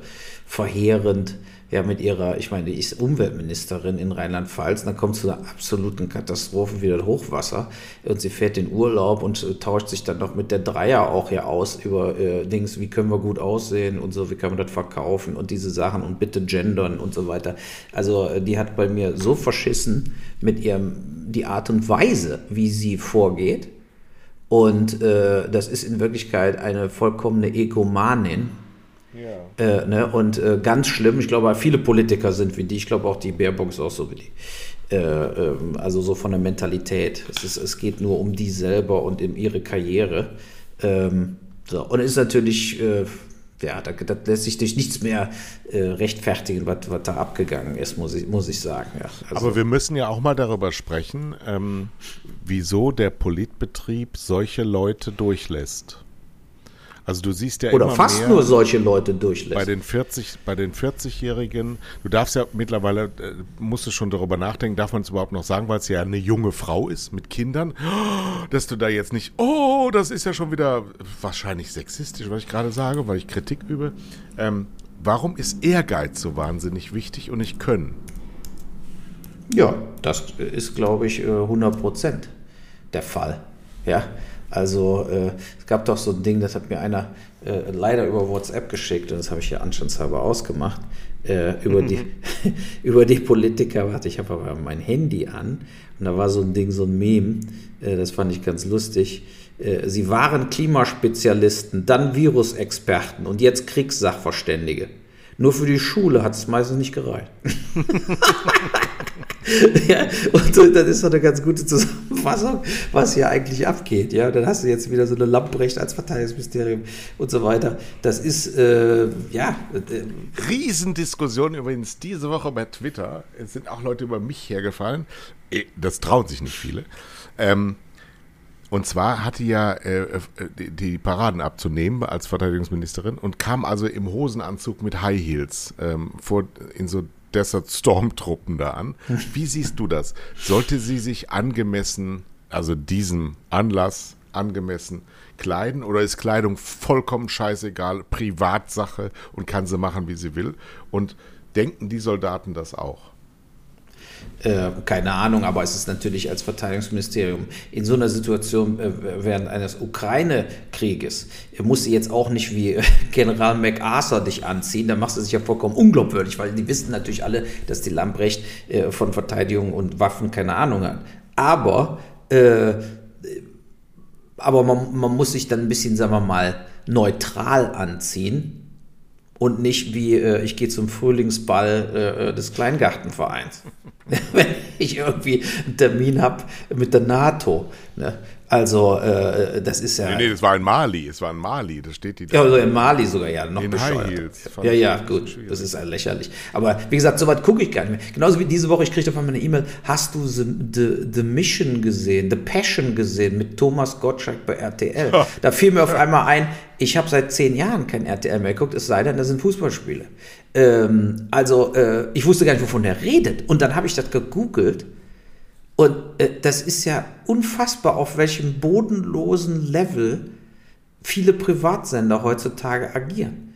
verheerend ja mit ihrer, ich meine, die ist Umweltministerin in Rheinland-Pfalz, dann kommt zu einer absoluten Katastrophe wie das Hochwasser und sie fährt in Urlaub und äh, tauscht sich dann noch mit der Dreier auch hier aus über äh, Dings, wie können wir gut aussehen und so, wie kann man das verkaufen und diese Sachen und bitte gendern und so weiter. Also äh, die hat bei mir so verschissen mit ihrem, die Art und Weise, wie sie vorgeht. Und äh, das ist in Wirklichkeit eine vollkommene Egomanin ja. Äh, ne? Und äh, ganz schlimm, ich glaube, viele Politiker sind wie die, ich glaube auch die Baerbock ist auch so wie die. Äh, ähm, also so von der Mentalität. Es, ist, es geht nur um die selber und um ihre Karriere. Ähm, so. Und es ist natürlich, äh, ja, da, da, lässt sich durch nichts mehr äh, rechtfertigen, was, was da abgegangen ist, muss ich, muss ich sagen. Ja, also. Aber wir müssen ja auch mal darüber sprechen, ähm, wieso der Politbetrieb solche Leute durchlässt. Also du siehst ja Oder fast nur solche Leute durchlässt. Bei den 40, bei den 40-Jährigen, du darfst ja mittlerweile, äh, musst du schon darüber nachdenken, darf man es überhaupt noch sagen, weil es ja eine junge Frau ist mit Kindern, dass du da jetzt nicht, oh, das ist ja schon wieder wahrscheinlich sexistisch, was ich gerade sage, weil ich Kritik übe. Ähm, warum ist Ehrgeiz so wahnsinnig wichtig und nicht Können? Ja, das ist, glaube ich, 100 äh, Prozent der Fall. Ja, also äh, es gab doch so ein Ding, das hat mir einer äh, leider über WhatsApp geschickt und das habe ich hier anstandshalber ausgemacht. Äh, über, die, <laughs> über die Politiker, warte, ich habe aber mein Handy an und da war so ein Ding, so ein Meme, äh, das fand ich ganz lustig. Äh, sie waren Klimaspezialisten, dann Virusexperten und jetzt Kriegssachverständige. Nur für die Schule hat es meistens nicht gereicht. <laughs> ja, und das ist doch eine ganz gute Zusammenfassung, was hier eigentlich abgeht. Ja, dann hast du jetzt wieder so eine Lamprecht als Verteidigungsministerium und so weiter. Das ist, äh, ja. Äh, Riesendiskussion übrigens diese Woche bei Twitter. Es sind auch Leute über mich hergefallen. Eh, das trauen sich nicht viele. Ähm, und zwar hatte ja äh, äh, die, Paraden abzunehmen als Verteidigungsministerin und kam also im Hosenanzug mit High Heels ähm, vor, in so Desert Storm Truppen da an. <laughs> Wie siehst du das? Sollte sie sich angemessen, also diesem Anlass angemessen kleiden oder ist Kleidung vollkommen scheißegal, Privatsache und kann sie machen, wie sie will? Und denken die Soldaten das auch? Äh, keine Ahnung, aber es ist natürlich als Verteidigungsministerium in so einer Situation äh, während eines Ukraine-Krieges, muss sie jetzt auch nicht wie <laughs> General MacArthur dich anziehen, da machst du sich ja vollkommen unglaubwürdig, weil die wissen natürlich alle, dass die Lambrecht äh, von Verteidigung und Waffen keine Ahnung hat. Aber, äh, aber man, man muss sich dann ein bisschen, sagen wir mal, neutral anziehen und nicht wie äh, ich gehe zum Frühlingsball äh, des Kleingartenvereins. <laughs> wenn ich irgendwie einen Termin habe mit der NATO. Ne? Also, äh, das ist ja. Nee, nee, das war in Mali. Es war in Mali. Da steht die. Ja, also in Mali sogar, ja. Noch in bescheuert. High Heels. Ja, ja, gut. Das ist ja lächerlich. Aber wie gesagt, soweit gucke ich gar nicht mehr. Genauso wie diese Woche, ich kriegte auf einmal eine E-Mail. Hast du the, the, the, Mission gesehen, The Passion gesehen mit Thomas Gottschalk bei RTL? Da fiel mir auf einmal ein, ich habe seit zehn Jahren kein RTL mehr geguckt, es sei denn, das sind Fußballspiele. Ähm, also, äh, ich wusste gar nicht, wovon er redet. Und dann habe ich das gegoogelt und äh, das ist ja unfassbar, auf welchem bodenlosen Level viele Privatsender heutzutage agieren.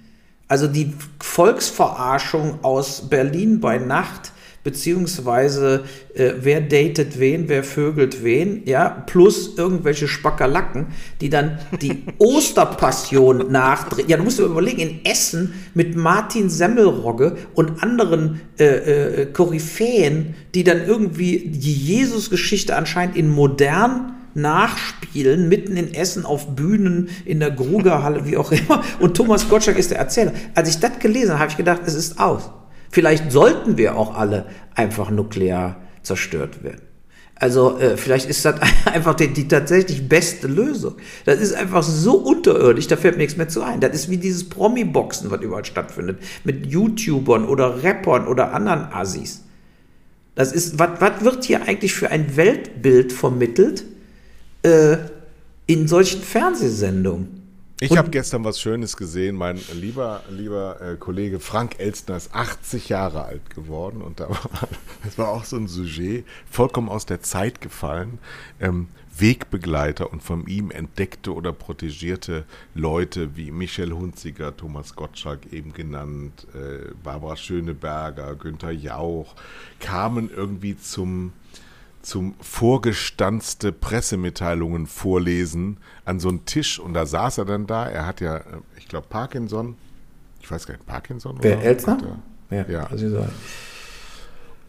Also die Volksverarschung aus Berlin bei Nacht beziehungsweise äh, wer datet wen, wer vögelt wen, ja, plus irgendwelche Spackerlacken, die dann die <laughs> Osterpassion nachdrehen. Ja, du musst dir überlegen, in Essen mit Martin Semmelrogge und anderen äh, äh, Koryphäen, die dann irgendwie die Jesus-Geschichte anscheinend in modern nachspielen, mitten in Essen auf Bühnen, in der Grugerhalle, wie auch immer. Und Thomas Gottschalk ist der Erzähler. Als ich das gelesen habe, habe ich gedacht, es ist aus. Vielleicht sollten wir auch alle einfach nuklear zerstört werden. Also äh, vielleicht ist das <laughs> einfach die, die, tatsächlich beste Lösung. Das ist einfach so unterirdisch, da fällt mir nichts mehr zu ein. Das ist wie dieses Promi-Boxen, was überall stattfindet, mit YouTubern oder Rappern oder anderen Assis. Das ist, was, wird hier eigentlich für ein Weltbild vermittelt äh, in solchen Fernsehsendungen? Ich habe gestern was Schönes gesehen. Mein lieber, lieber äh, Kollege Frank Elstner ist 80 Jahre alt geworden und da war, <laughs> das war auch so ein Sujet, vollkommen aus der Zeit gefallen. Ähm, Wegbegleiter und von ihm entdeckte oder protegierte Leute wie Michel Hunziger, Thomas Gottschalk eben genannt, äh, Barbara Schöneberger, Günther Jauch, kamen irgendwie zum zum vorgestanzte Pressemitteilungen vorlesen an so einen Tisch und da saß er dann da. Er hat ja, äh, ich glaube, Parkinson. Ich weiß gar nicht, Parkinson? Wer, Elsner? Ja, ja. Also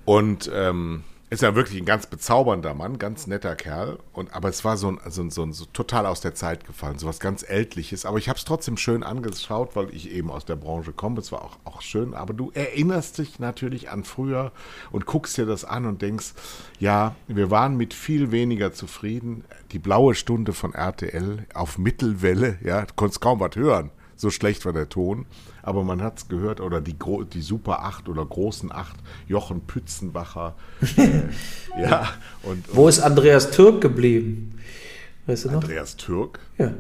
und ähm, ist ja wirklich ein ganz bezaubernder Mann, ganz netter Kerl. Und, aber es war so ein, so ein, so ein so total aus der Zeit gefallen, so was ganz Ältliches. Aber ich habe es trotzdem schön angeschaut, weil ich eben aus der Branche komme. Es war auch, auch schön. Aber du erinnerst dich natürlich an früher und guckst dir das an und denkst, ja, wir waren mit viel weniger zufrieden. Die blaue Stunde von RTL auf Mittelwelle, ja, du konntest kaum was hören. So schlecht war der Ton. Aber man hat es gehört, oder die, die Super 8 oder großen 8, Jochen Pützenbacher. <laughs> äh, ja, und, Wo ist Andreas Türk geblieben? Weißt du noch? Andreas Türk? Ja.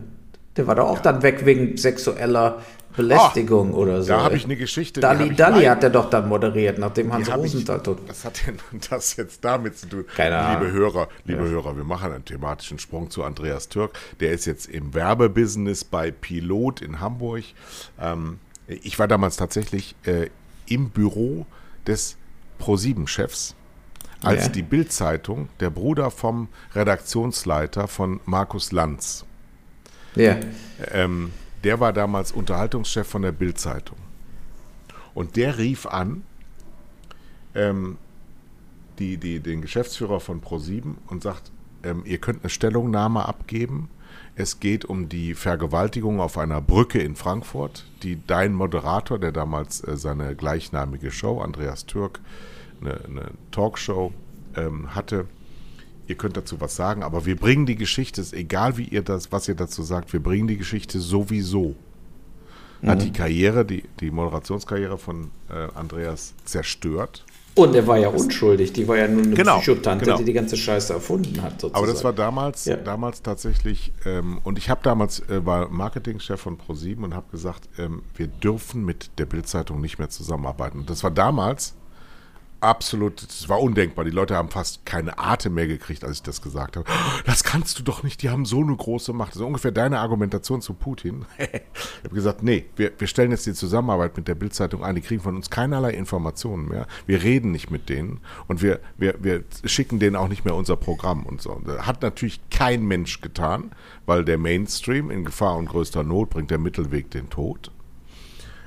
Der war doch auch ja. dann weg wegen sexueller Belästigung oh, oder so. Da habe ich eine Geschichte. Dalli Dalli hat er doch dann moderiert, nachdem Hans Rosenthal tot war. Was hat denn <laughs> das jetzt damit zu tun? Keine Ahnung. Liebe Hörer, liebe ja. Hörer, wir machen einen thematischen Sprung zu Andreas Türk. Der ist jetzt im Werbebusiness bei Pilot in Hamburg. Ähm, ich war damals tatsächlich äh, im Büro des Pro7-Chefs als ja. die Bild-Zeitung, der Bruder vom Redaktionsleiter von Markus Lanz. Ja. Ähm, der war damals Unterhaltungschef von der Bild-Zeitung. Und der rief an, ähm, die, die, den Geschäftsführer von Pro7 und sagt, ähm, ihr könnt eine Stellungnahme abgeben. Es geht um die Vergewaltigung auf einer Brücke in Frankfurt, die dein Moderator, der damals äh, seine gleichnamige Show, Andreas Türk, eine, eine Talkshow ähm, hatte, ihr könnt dazu was sagen, aber wir bringen die Geschichte, egal wie ihr das, was ihr dazu sagt, wir bringen die Geschichte sowieso. Mhm. Hat die Karriere, die, die Moderationskarriere von äh, Andreas zerstört. Und er war ja unschuldig. Die war ja nur eine Genau, Psychotante, genau. die die ganze Scheiße erfunden hat. Sozusagen. Aber das war damals, Ja. damals tatsächlich, ähm, und ich habe damals, äh, war Marketingchef von ProSieben und habe gesagt, ähm, wir dürfen mit der Bildzeitung nicht mehr zusammenarbeiten. Und das war damals absolut, das war undenkbar. Die Leute haben fast keine Atem mehr gekriegt, als ich das gesagt habe. Das kannst du doch nicht, die haben so eine große Macht. Das ist ungefähr deine Argumentation zu Putin. <laughs> ich habe gesagt, nee, wir, wir stellen jetzt die Zusammenarbeit mit der Bildzeitung ein. Die kriegen von uns keinerlei Informationen mehr. Wir reden nicht mit denen und wir, wir, wir schicken denen auch nicht mehr unser Programm und so. Das hat natürlich kein Mensch getan, weil der Mainstream in Gefahr und größter Not bringt der Mittelweg den Tod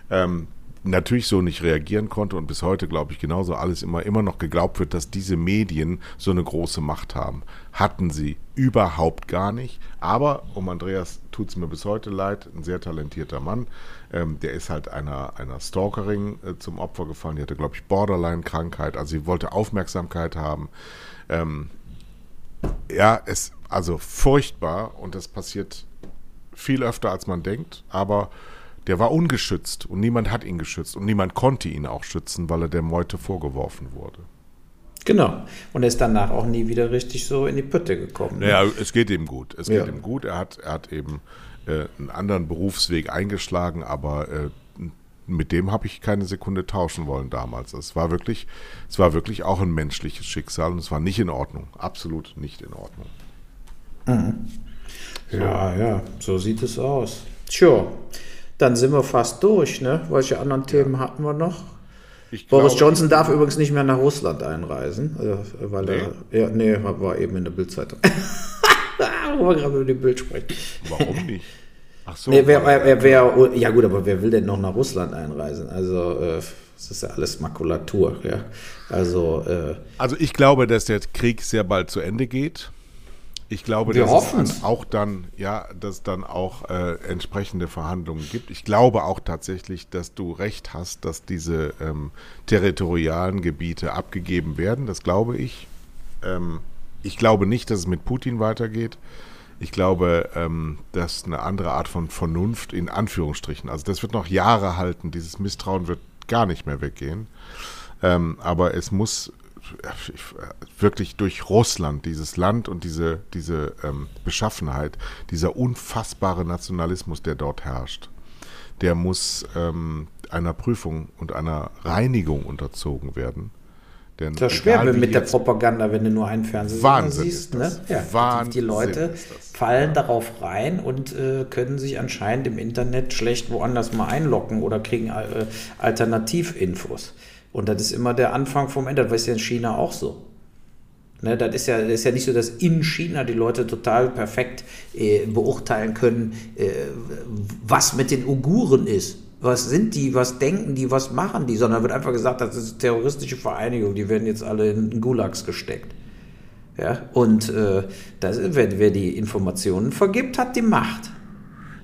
ähm, natürlich so nicht reagieren konnte und bis heute, glaube ich, genauso alles immer, immer noch geglaubt wird, dass diese Medien so eine große Macht haben. Hatten sie überhaupt gar nicht. Aber, um Andreas tut es mir bis heute leid, ein sehr talentierter Mann, ähm, der ist halt einer, einer Stalkering äh, zum Opfer gefallen. Die hatte, glaube ich, Borderline-Krankheit. Also sie wollte Aufmerksamkeit haben. Ähm, ja, es, also furchtbar und das passiert viel öfter, als man denkt, aber der war ungeschützt und niemand hat ihn geschützt und niemand konnte ihn auch schützen, weil er der Meute vorgeworfen wurde. Genau. Und er ist danach auch nie wieder richtig so in die Pütte gekommen. ne? Naja, es geht ihm gut. Es geht Ja. ihm gut. Er hat, er hat eben äh, einen anderen Berufsweg eingeschlagen, aber äh, mit dem habe ich keine Sekunde tauschen wollen damals. Es war wirklich, es war wirklich auch ein menschliches Schicksal und es war nicht in Ordnung. Absolut nicht in Ordnung. Ja, ja, so sieht es aus. Tja, dann sind wir fast durch, ne? Welche anderen Themen hatten wir noch? Ich Boris glaube- Johnson darf übrigens nicht mehr nach Russland einreisen, äh, weil er, ja, nee, war eben in der Bildzeitung. <laughs> Wo wir gerade über die Bild sprechen. Warum nicht? Ach so. Nee, wer, wer, wer, ja gut, aber wer will denn noch nach Russland einreisen? Also, äh, das ist ja alles Makulatur, ja. Also, äh, Also ich glaube, dass der Krieg sehr bald zu Ende geht. Ich glaube, Wir dass es auch dann, ja, dass dann auch äh, entsprechende Verhandlungen gibt. Ich glaube auch tatsächlich, dass du recht hast, dass diese ähm, territorialen Gebiete abgegeben werden. Das glaube ich. Ähm, ich glaube nicht, dass es mit Putin weitergeht. Ich glaube, ähm, dass eine andere Art von Vernunft in Anführungsstrichen, also das wird noch Jahre halten, dieses Misstrauen wird gar nicht mehr weggehen. Ähm, aber es muss wirklich durch Russland, dieses Land und diese, diese ähm, Beschaffenheit, dieser unfassbare Nationalismus, der dort herrscht, der muss ähm, einer Prüfung und einer Reinigung unterzogen werden. Denn das ist schwer mit der Propaganda, wenn du nur einen Fernseher Wahnsinn siehst. Ne? Ja, Wahnsinn die Leute fallen darauf rein und äh, können sich anscheinend im Internet schlecht woanders mal einloggen oder kriegen äh, Alternativinfos. Und das ist immer der Anfang vom Ende. Das ist ja in China auch so. Ne, das, ist ja, das ist ja nicht so, dass in China die Leute total perfekt äh, beurteilen können, äh, was mit den Uiguren ist. Was sind die, was denken die, was machen die, sondern wird einfach gesagt, das ist eine terroristische Vereinigung, die werden jetzt alle in Gulags gesteckt. Ja, und äh, das, wer, wer die Informationen vergibt, hat die Macht.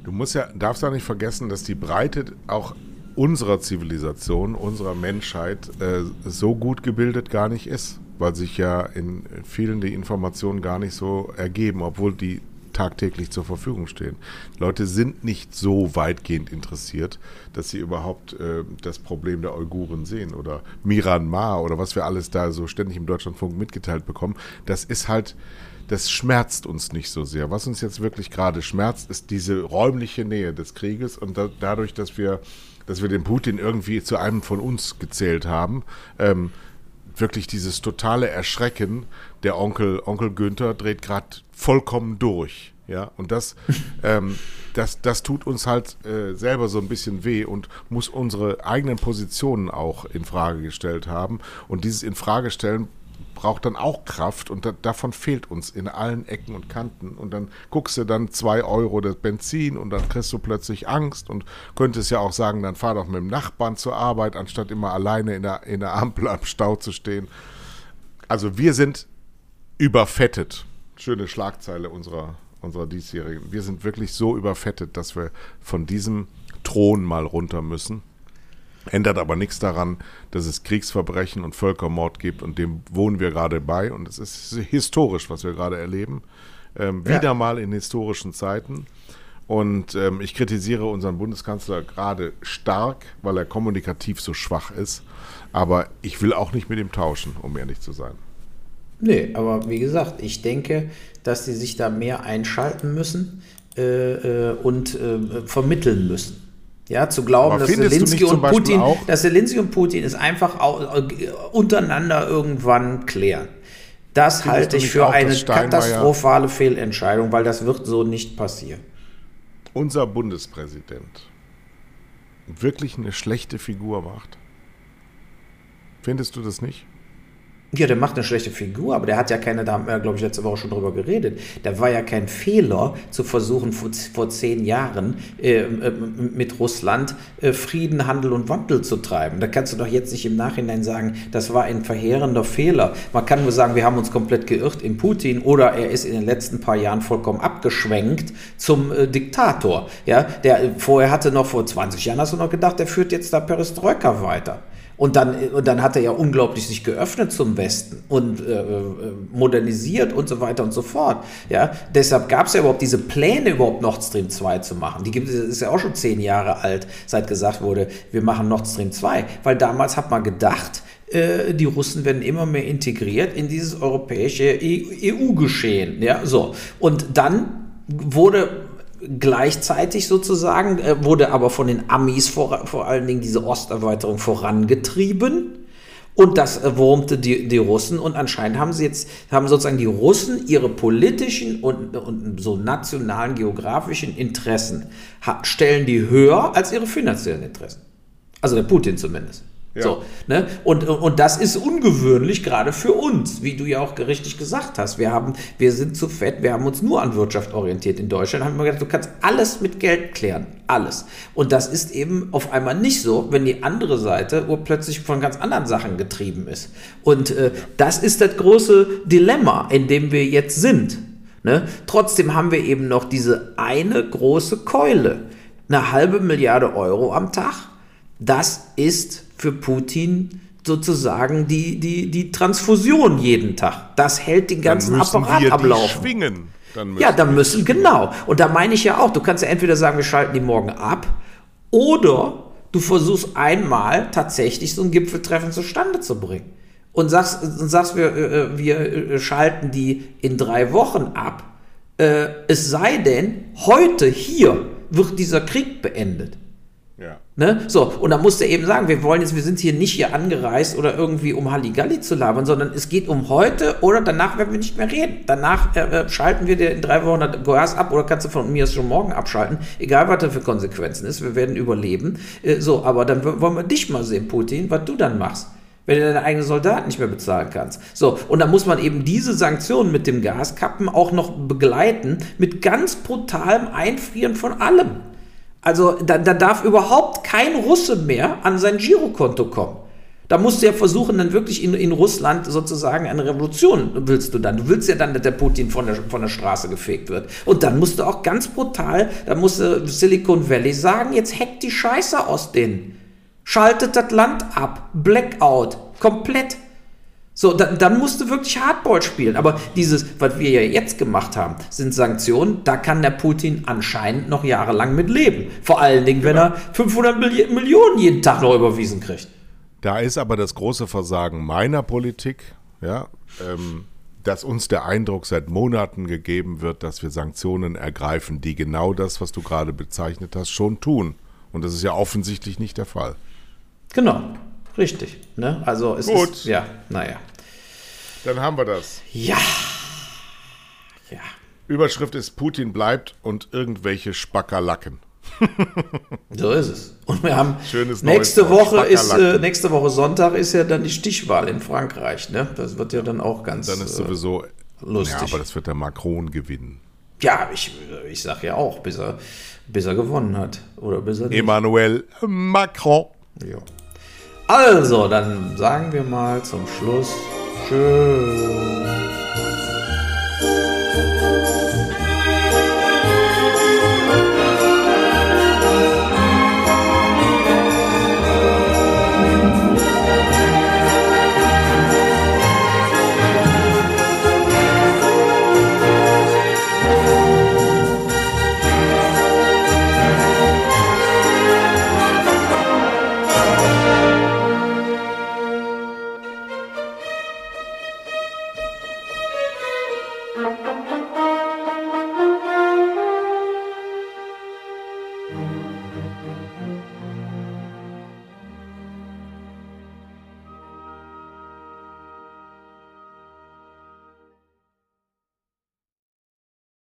Du musst ja, darfst ja nicht vergessen, dass die Breite auch unserer Zivilisation, unserer Menschheit äh, so gut gebildet gar nicht ist, weil sich ja in vielen die Informationen gar nicht so ergeben, obwohl die tagtäglich zur Verfügung stehen. Leute sind nicht so weitgehend interessiert, dass sie überhaupt äh, das Problem der Uiguren sehen oder Myanmar oder was wir alles da so ständig im Deutschlandfunk mitgeteilt bekommen. Das ist halt, das schmerzt uns nicht so sehr. Was uns jetzt wirklich gerade schmerzt, ist diese räumliche Nähe des Krieges und da, dadurch, dass wir, dass wir den Putin irgendwie zu einem von uns gezählt haben, ähm, wirklich dieses totale Erschrecken. Der Onkel, Onkel Günther dreht gerade vollkommen durch. Ja, und das, <laughs> ähm, das, das tut uns halt äh, selber so ein bisschen weh und muss unsere eigenen Positionen auch in Frage gestellt haben. Und dieses Infragestellen braucht dann auch Kraft und da, davon fehlt uns in allen Ecken und Kanten. Und dann guckst du dann zwei Euro das Benzin und dann kriegst du plötzlich Angst und könntest ja auch sagen, dann fahr doch mit dem Nachbarn zur Arbeit, anstatt immer alleine in der, in der Ampel am Stau zu stehen. Also wir sind überfettet. Schöne Schlagzeile unserer, unserer diesjährigen. Wir sind wirklich so überfettet, dass wir von diesem Thron mal runter müssen. Ändert aber nichts daran, dass es Kriegsverbrechen und Völkermord gibt und dem wohnen wir gerade bei und es ist historisch, was wir gerade erleben. Ähm, Ja. Wieder mal in historischen Zeiten. Und ähm, ich kritisiere unseren Bundeskanzler gerade stark, weil er kommunikativ so schwach ist. Aber ich will auch nicht mit ihm tauschen, um ehrlich zu sein. Nee, aber wie gesagt, ich denke, dass sie sich da mehr einschalten müssen äh, äh und äh, vermitteln müssen. Ja, zu glauben, dass Zelensky, und Putin, dass Zelensky und Putin es einfach untereinander irgendwann klären. Das halte ich für eine katastrophale Fehlentscheidung, weil das wird so nicht passieren. Unser Bundespräsident wirklich eine schlechte Figur macht. Findest du das nicht? Ja, der macht eine schlechte Figur, aber der hat ja keine, da haben wir, glaube ich, letzte Woche schon drüber geredet. Da war ja kein Fehler, zu versuchen, vor, vor zehn Jahren äh, äh, mit Russland äh, Frieden, Handel und Wandel zu treiben. Da kannst du doch jetzt nicht im Nachhinein sagen, das war ein verheerender Fehler. Man kann nur sagen, wir haben uns komplett geirrt in Putin oder er ist in den letzten paar Jahren vollkommen abgeschwenkt zum äh, Diktator. Ja, der vorher hatte noch vor 20 Jahren, hast du noch gedacht, der führt jetzt da Perestroika weiter. Und dann, und dann hat er ja unglaublich sich geöffnet zum Westen und äh, äh modernisiert und so weiter und so fort. Ja, deshalb gab es ja überhaupt diese Pläne, überhaupt Nord Stream 2 zu machen. Die gibt ist ja auch schon zehn Jahre alt, seit gesagt wurde, wir machen Nord Stream 2. Weil damals hat man gedacht, äh, die Russen werden immer mehr integriert in dieses europäische EU-Geschehen. E ja, so. Und dann wurde Gleichzeitig sozusagen äh, wurde aber von den Amis vor, vor allen Dingen diese Osterweiterung vorangetrieben. Und das äh, wurmte die, die Russen und anscheinend haben sie jetzt, haben sozusagen die Russen ihre politischen und, und so nationalen geografischen Interessen, stellen die höher als ihre finanziellen Interessen. Also der Putin zumindest. Ja. So, ne? und, und das ist ungewöhnlich, gerade für uns, wie du ja auch richtig gesagt hast. Wir, haben, wir sind zu fett, wir haben uns nur an Wirtschaft orientiert in Deutschland. Haben wir gedacht, du kannst alles mit Geld klären. Alles. Und das ist eben auf einmal nicht so, wenn die andere Seite plötzlich von ganz anderen Sachen getrieben ist. Und äh, das ist das große Dilemma, in dem wir jetzt sind. Ne? Trotzdem haben wir eben noch diese eine große Keule. Eine halbe Milliarde Euro am Tag. Das ist für Putin sozusagen die, die, die Transfusion jeden Tag. Das hält den ganzen Apparat am Laufen. Schwingen. Dann ja, dann müssen, genau. Und da meine ich ja auch, du kannst ja entweder sagen, wir schalten die morgen ab, oder du versuchst einmal tatsächlich so ein Gipfeltreffen zustande zu bringen. Und sagst, und sagst wir, äh, wir äh, schalten die in drei Wochen ab. Äh, es sei denn, heute hier wird dieser Krieg beendet. Ne? So, und da musst du eben sagen, wir wollen jetzt, wir sind hier nicht hier angereist oder irgendwie um Halligalli zu labern, sondern es geht um heute oder danach werden wir nicht mehr reden. Danach äh, äh schalten wir dir in drei Wochen Gas ab oder kannst du von mir schon morgen abschalten, egal was da für Konsequenzen ist, wir werden überleben. Äh, so, aber dann wollen wir dich mal sehen, Putin, was du dann machst wenn du deine eigenen Soldaten nicht mehr bezahlen kannst. So, und da muss man eben diese Sanktionen mit dem Gaskappen auch noch begleiten mit ganz brutalem Einfrieren von allem. Also da, da darf überhaupt kein Russe mehr an sein Girokonto kommen. Da musst du ja versuchen, dann wirklich in, in Russland sozusagen eine Revolution willst du dann. Du willst ja dann, dass der Putin von der, von der Straße gefegt wird. Und dann musst du auch ganz brutal, da musst du Silicon Valley sagen, jetzt hackt die Scheiße aus denen. Schaltet das Land ab. Blackout. Komplett. So, dann, dann musst du wirklich Hardball spielen. Aber dieses, was wir ja jetzt gemacht haben, sind Sanktionen. Da kann der Putin anscheinend noch jahrelang mit leben. Vor allen Dingen, genau. wenn er 500 Milli Millionen jeden Tag noch überwiesen kriegt. Da ist aber das große Versagen meiner Politik, ja, ähm, dass uns der Eindruck seit Monaten gegeben wird, dass wir Sanktionen ergreifen, die genau das, was du gerade bezeichnet hast, schon tun. Und das ist ja offensichtlich nicht der Fall. Genau. Richtig. Ne? Also es Gut. ist. Ja, naja. Dann haben wir das. Ja. Ja. Überschrift ist Putin bleibt und irgendwelche Spackerlacken. <laughs> so ist es. Und wir haben Schönes nächste Woche ist äh, nächste Woche Sonntag ist ja dann die Stichwahl in Frankreich. Ne? Das wird ja dann auch ganz. Dann ist sowieso äh, lustig. Ja, aber das wird der Macron gewinnen. Ja, ich, ich sag ja auch, bis er, bis er gewonnen hat oder bis er Emmanuel Macron. Ja. Also, dann sagen wir mal zum Schluss Tschüss.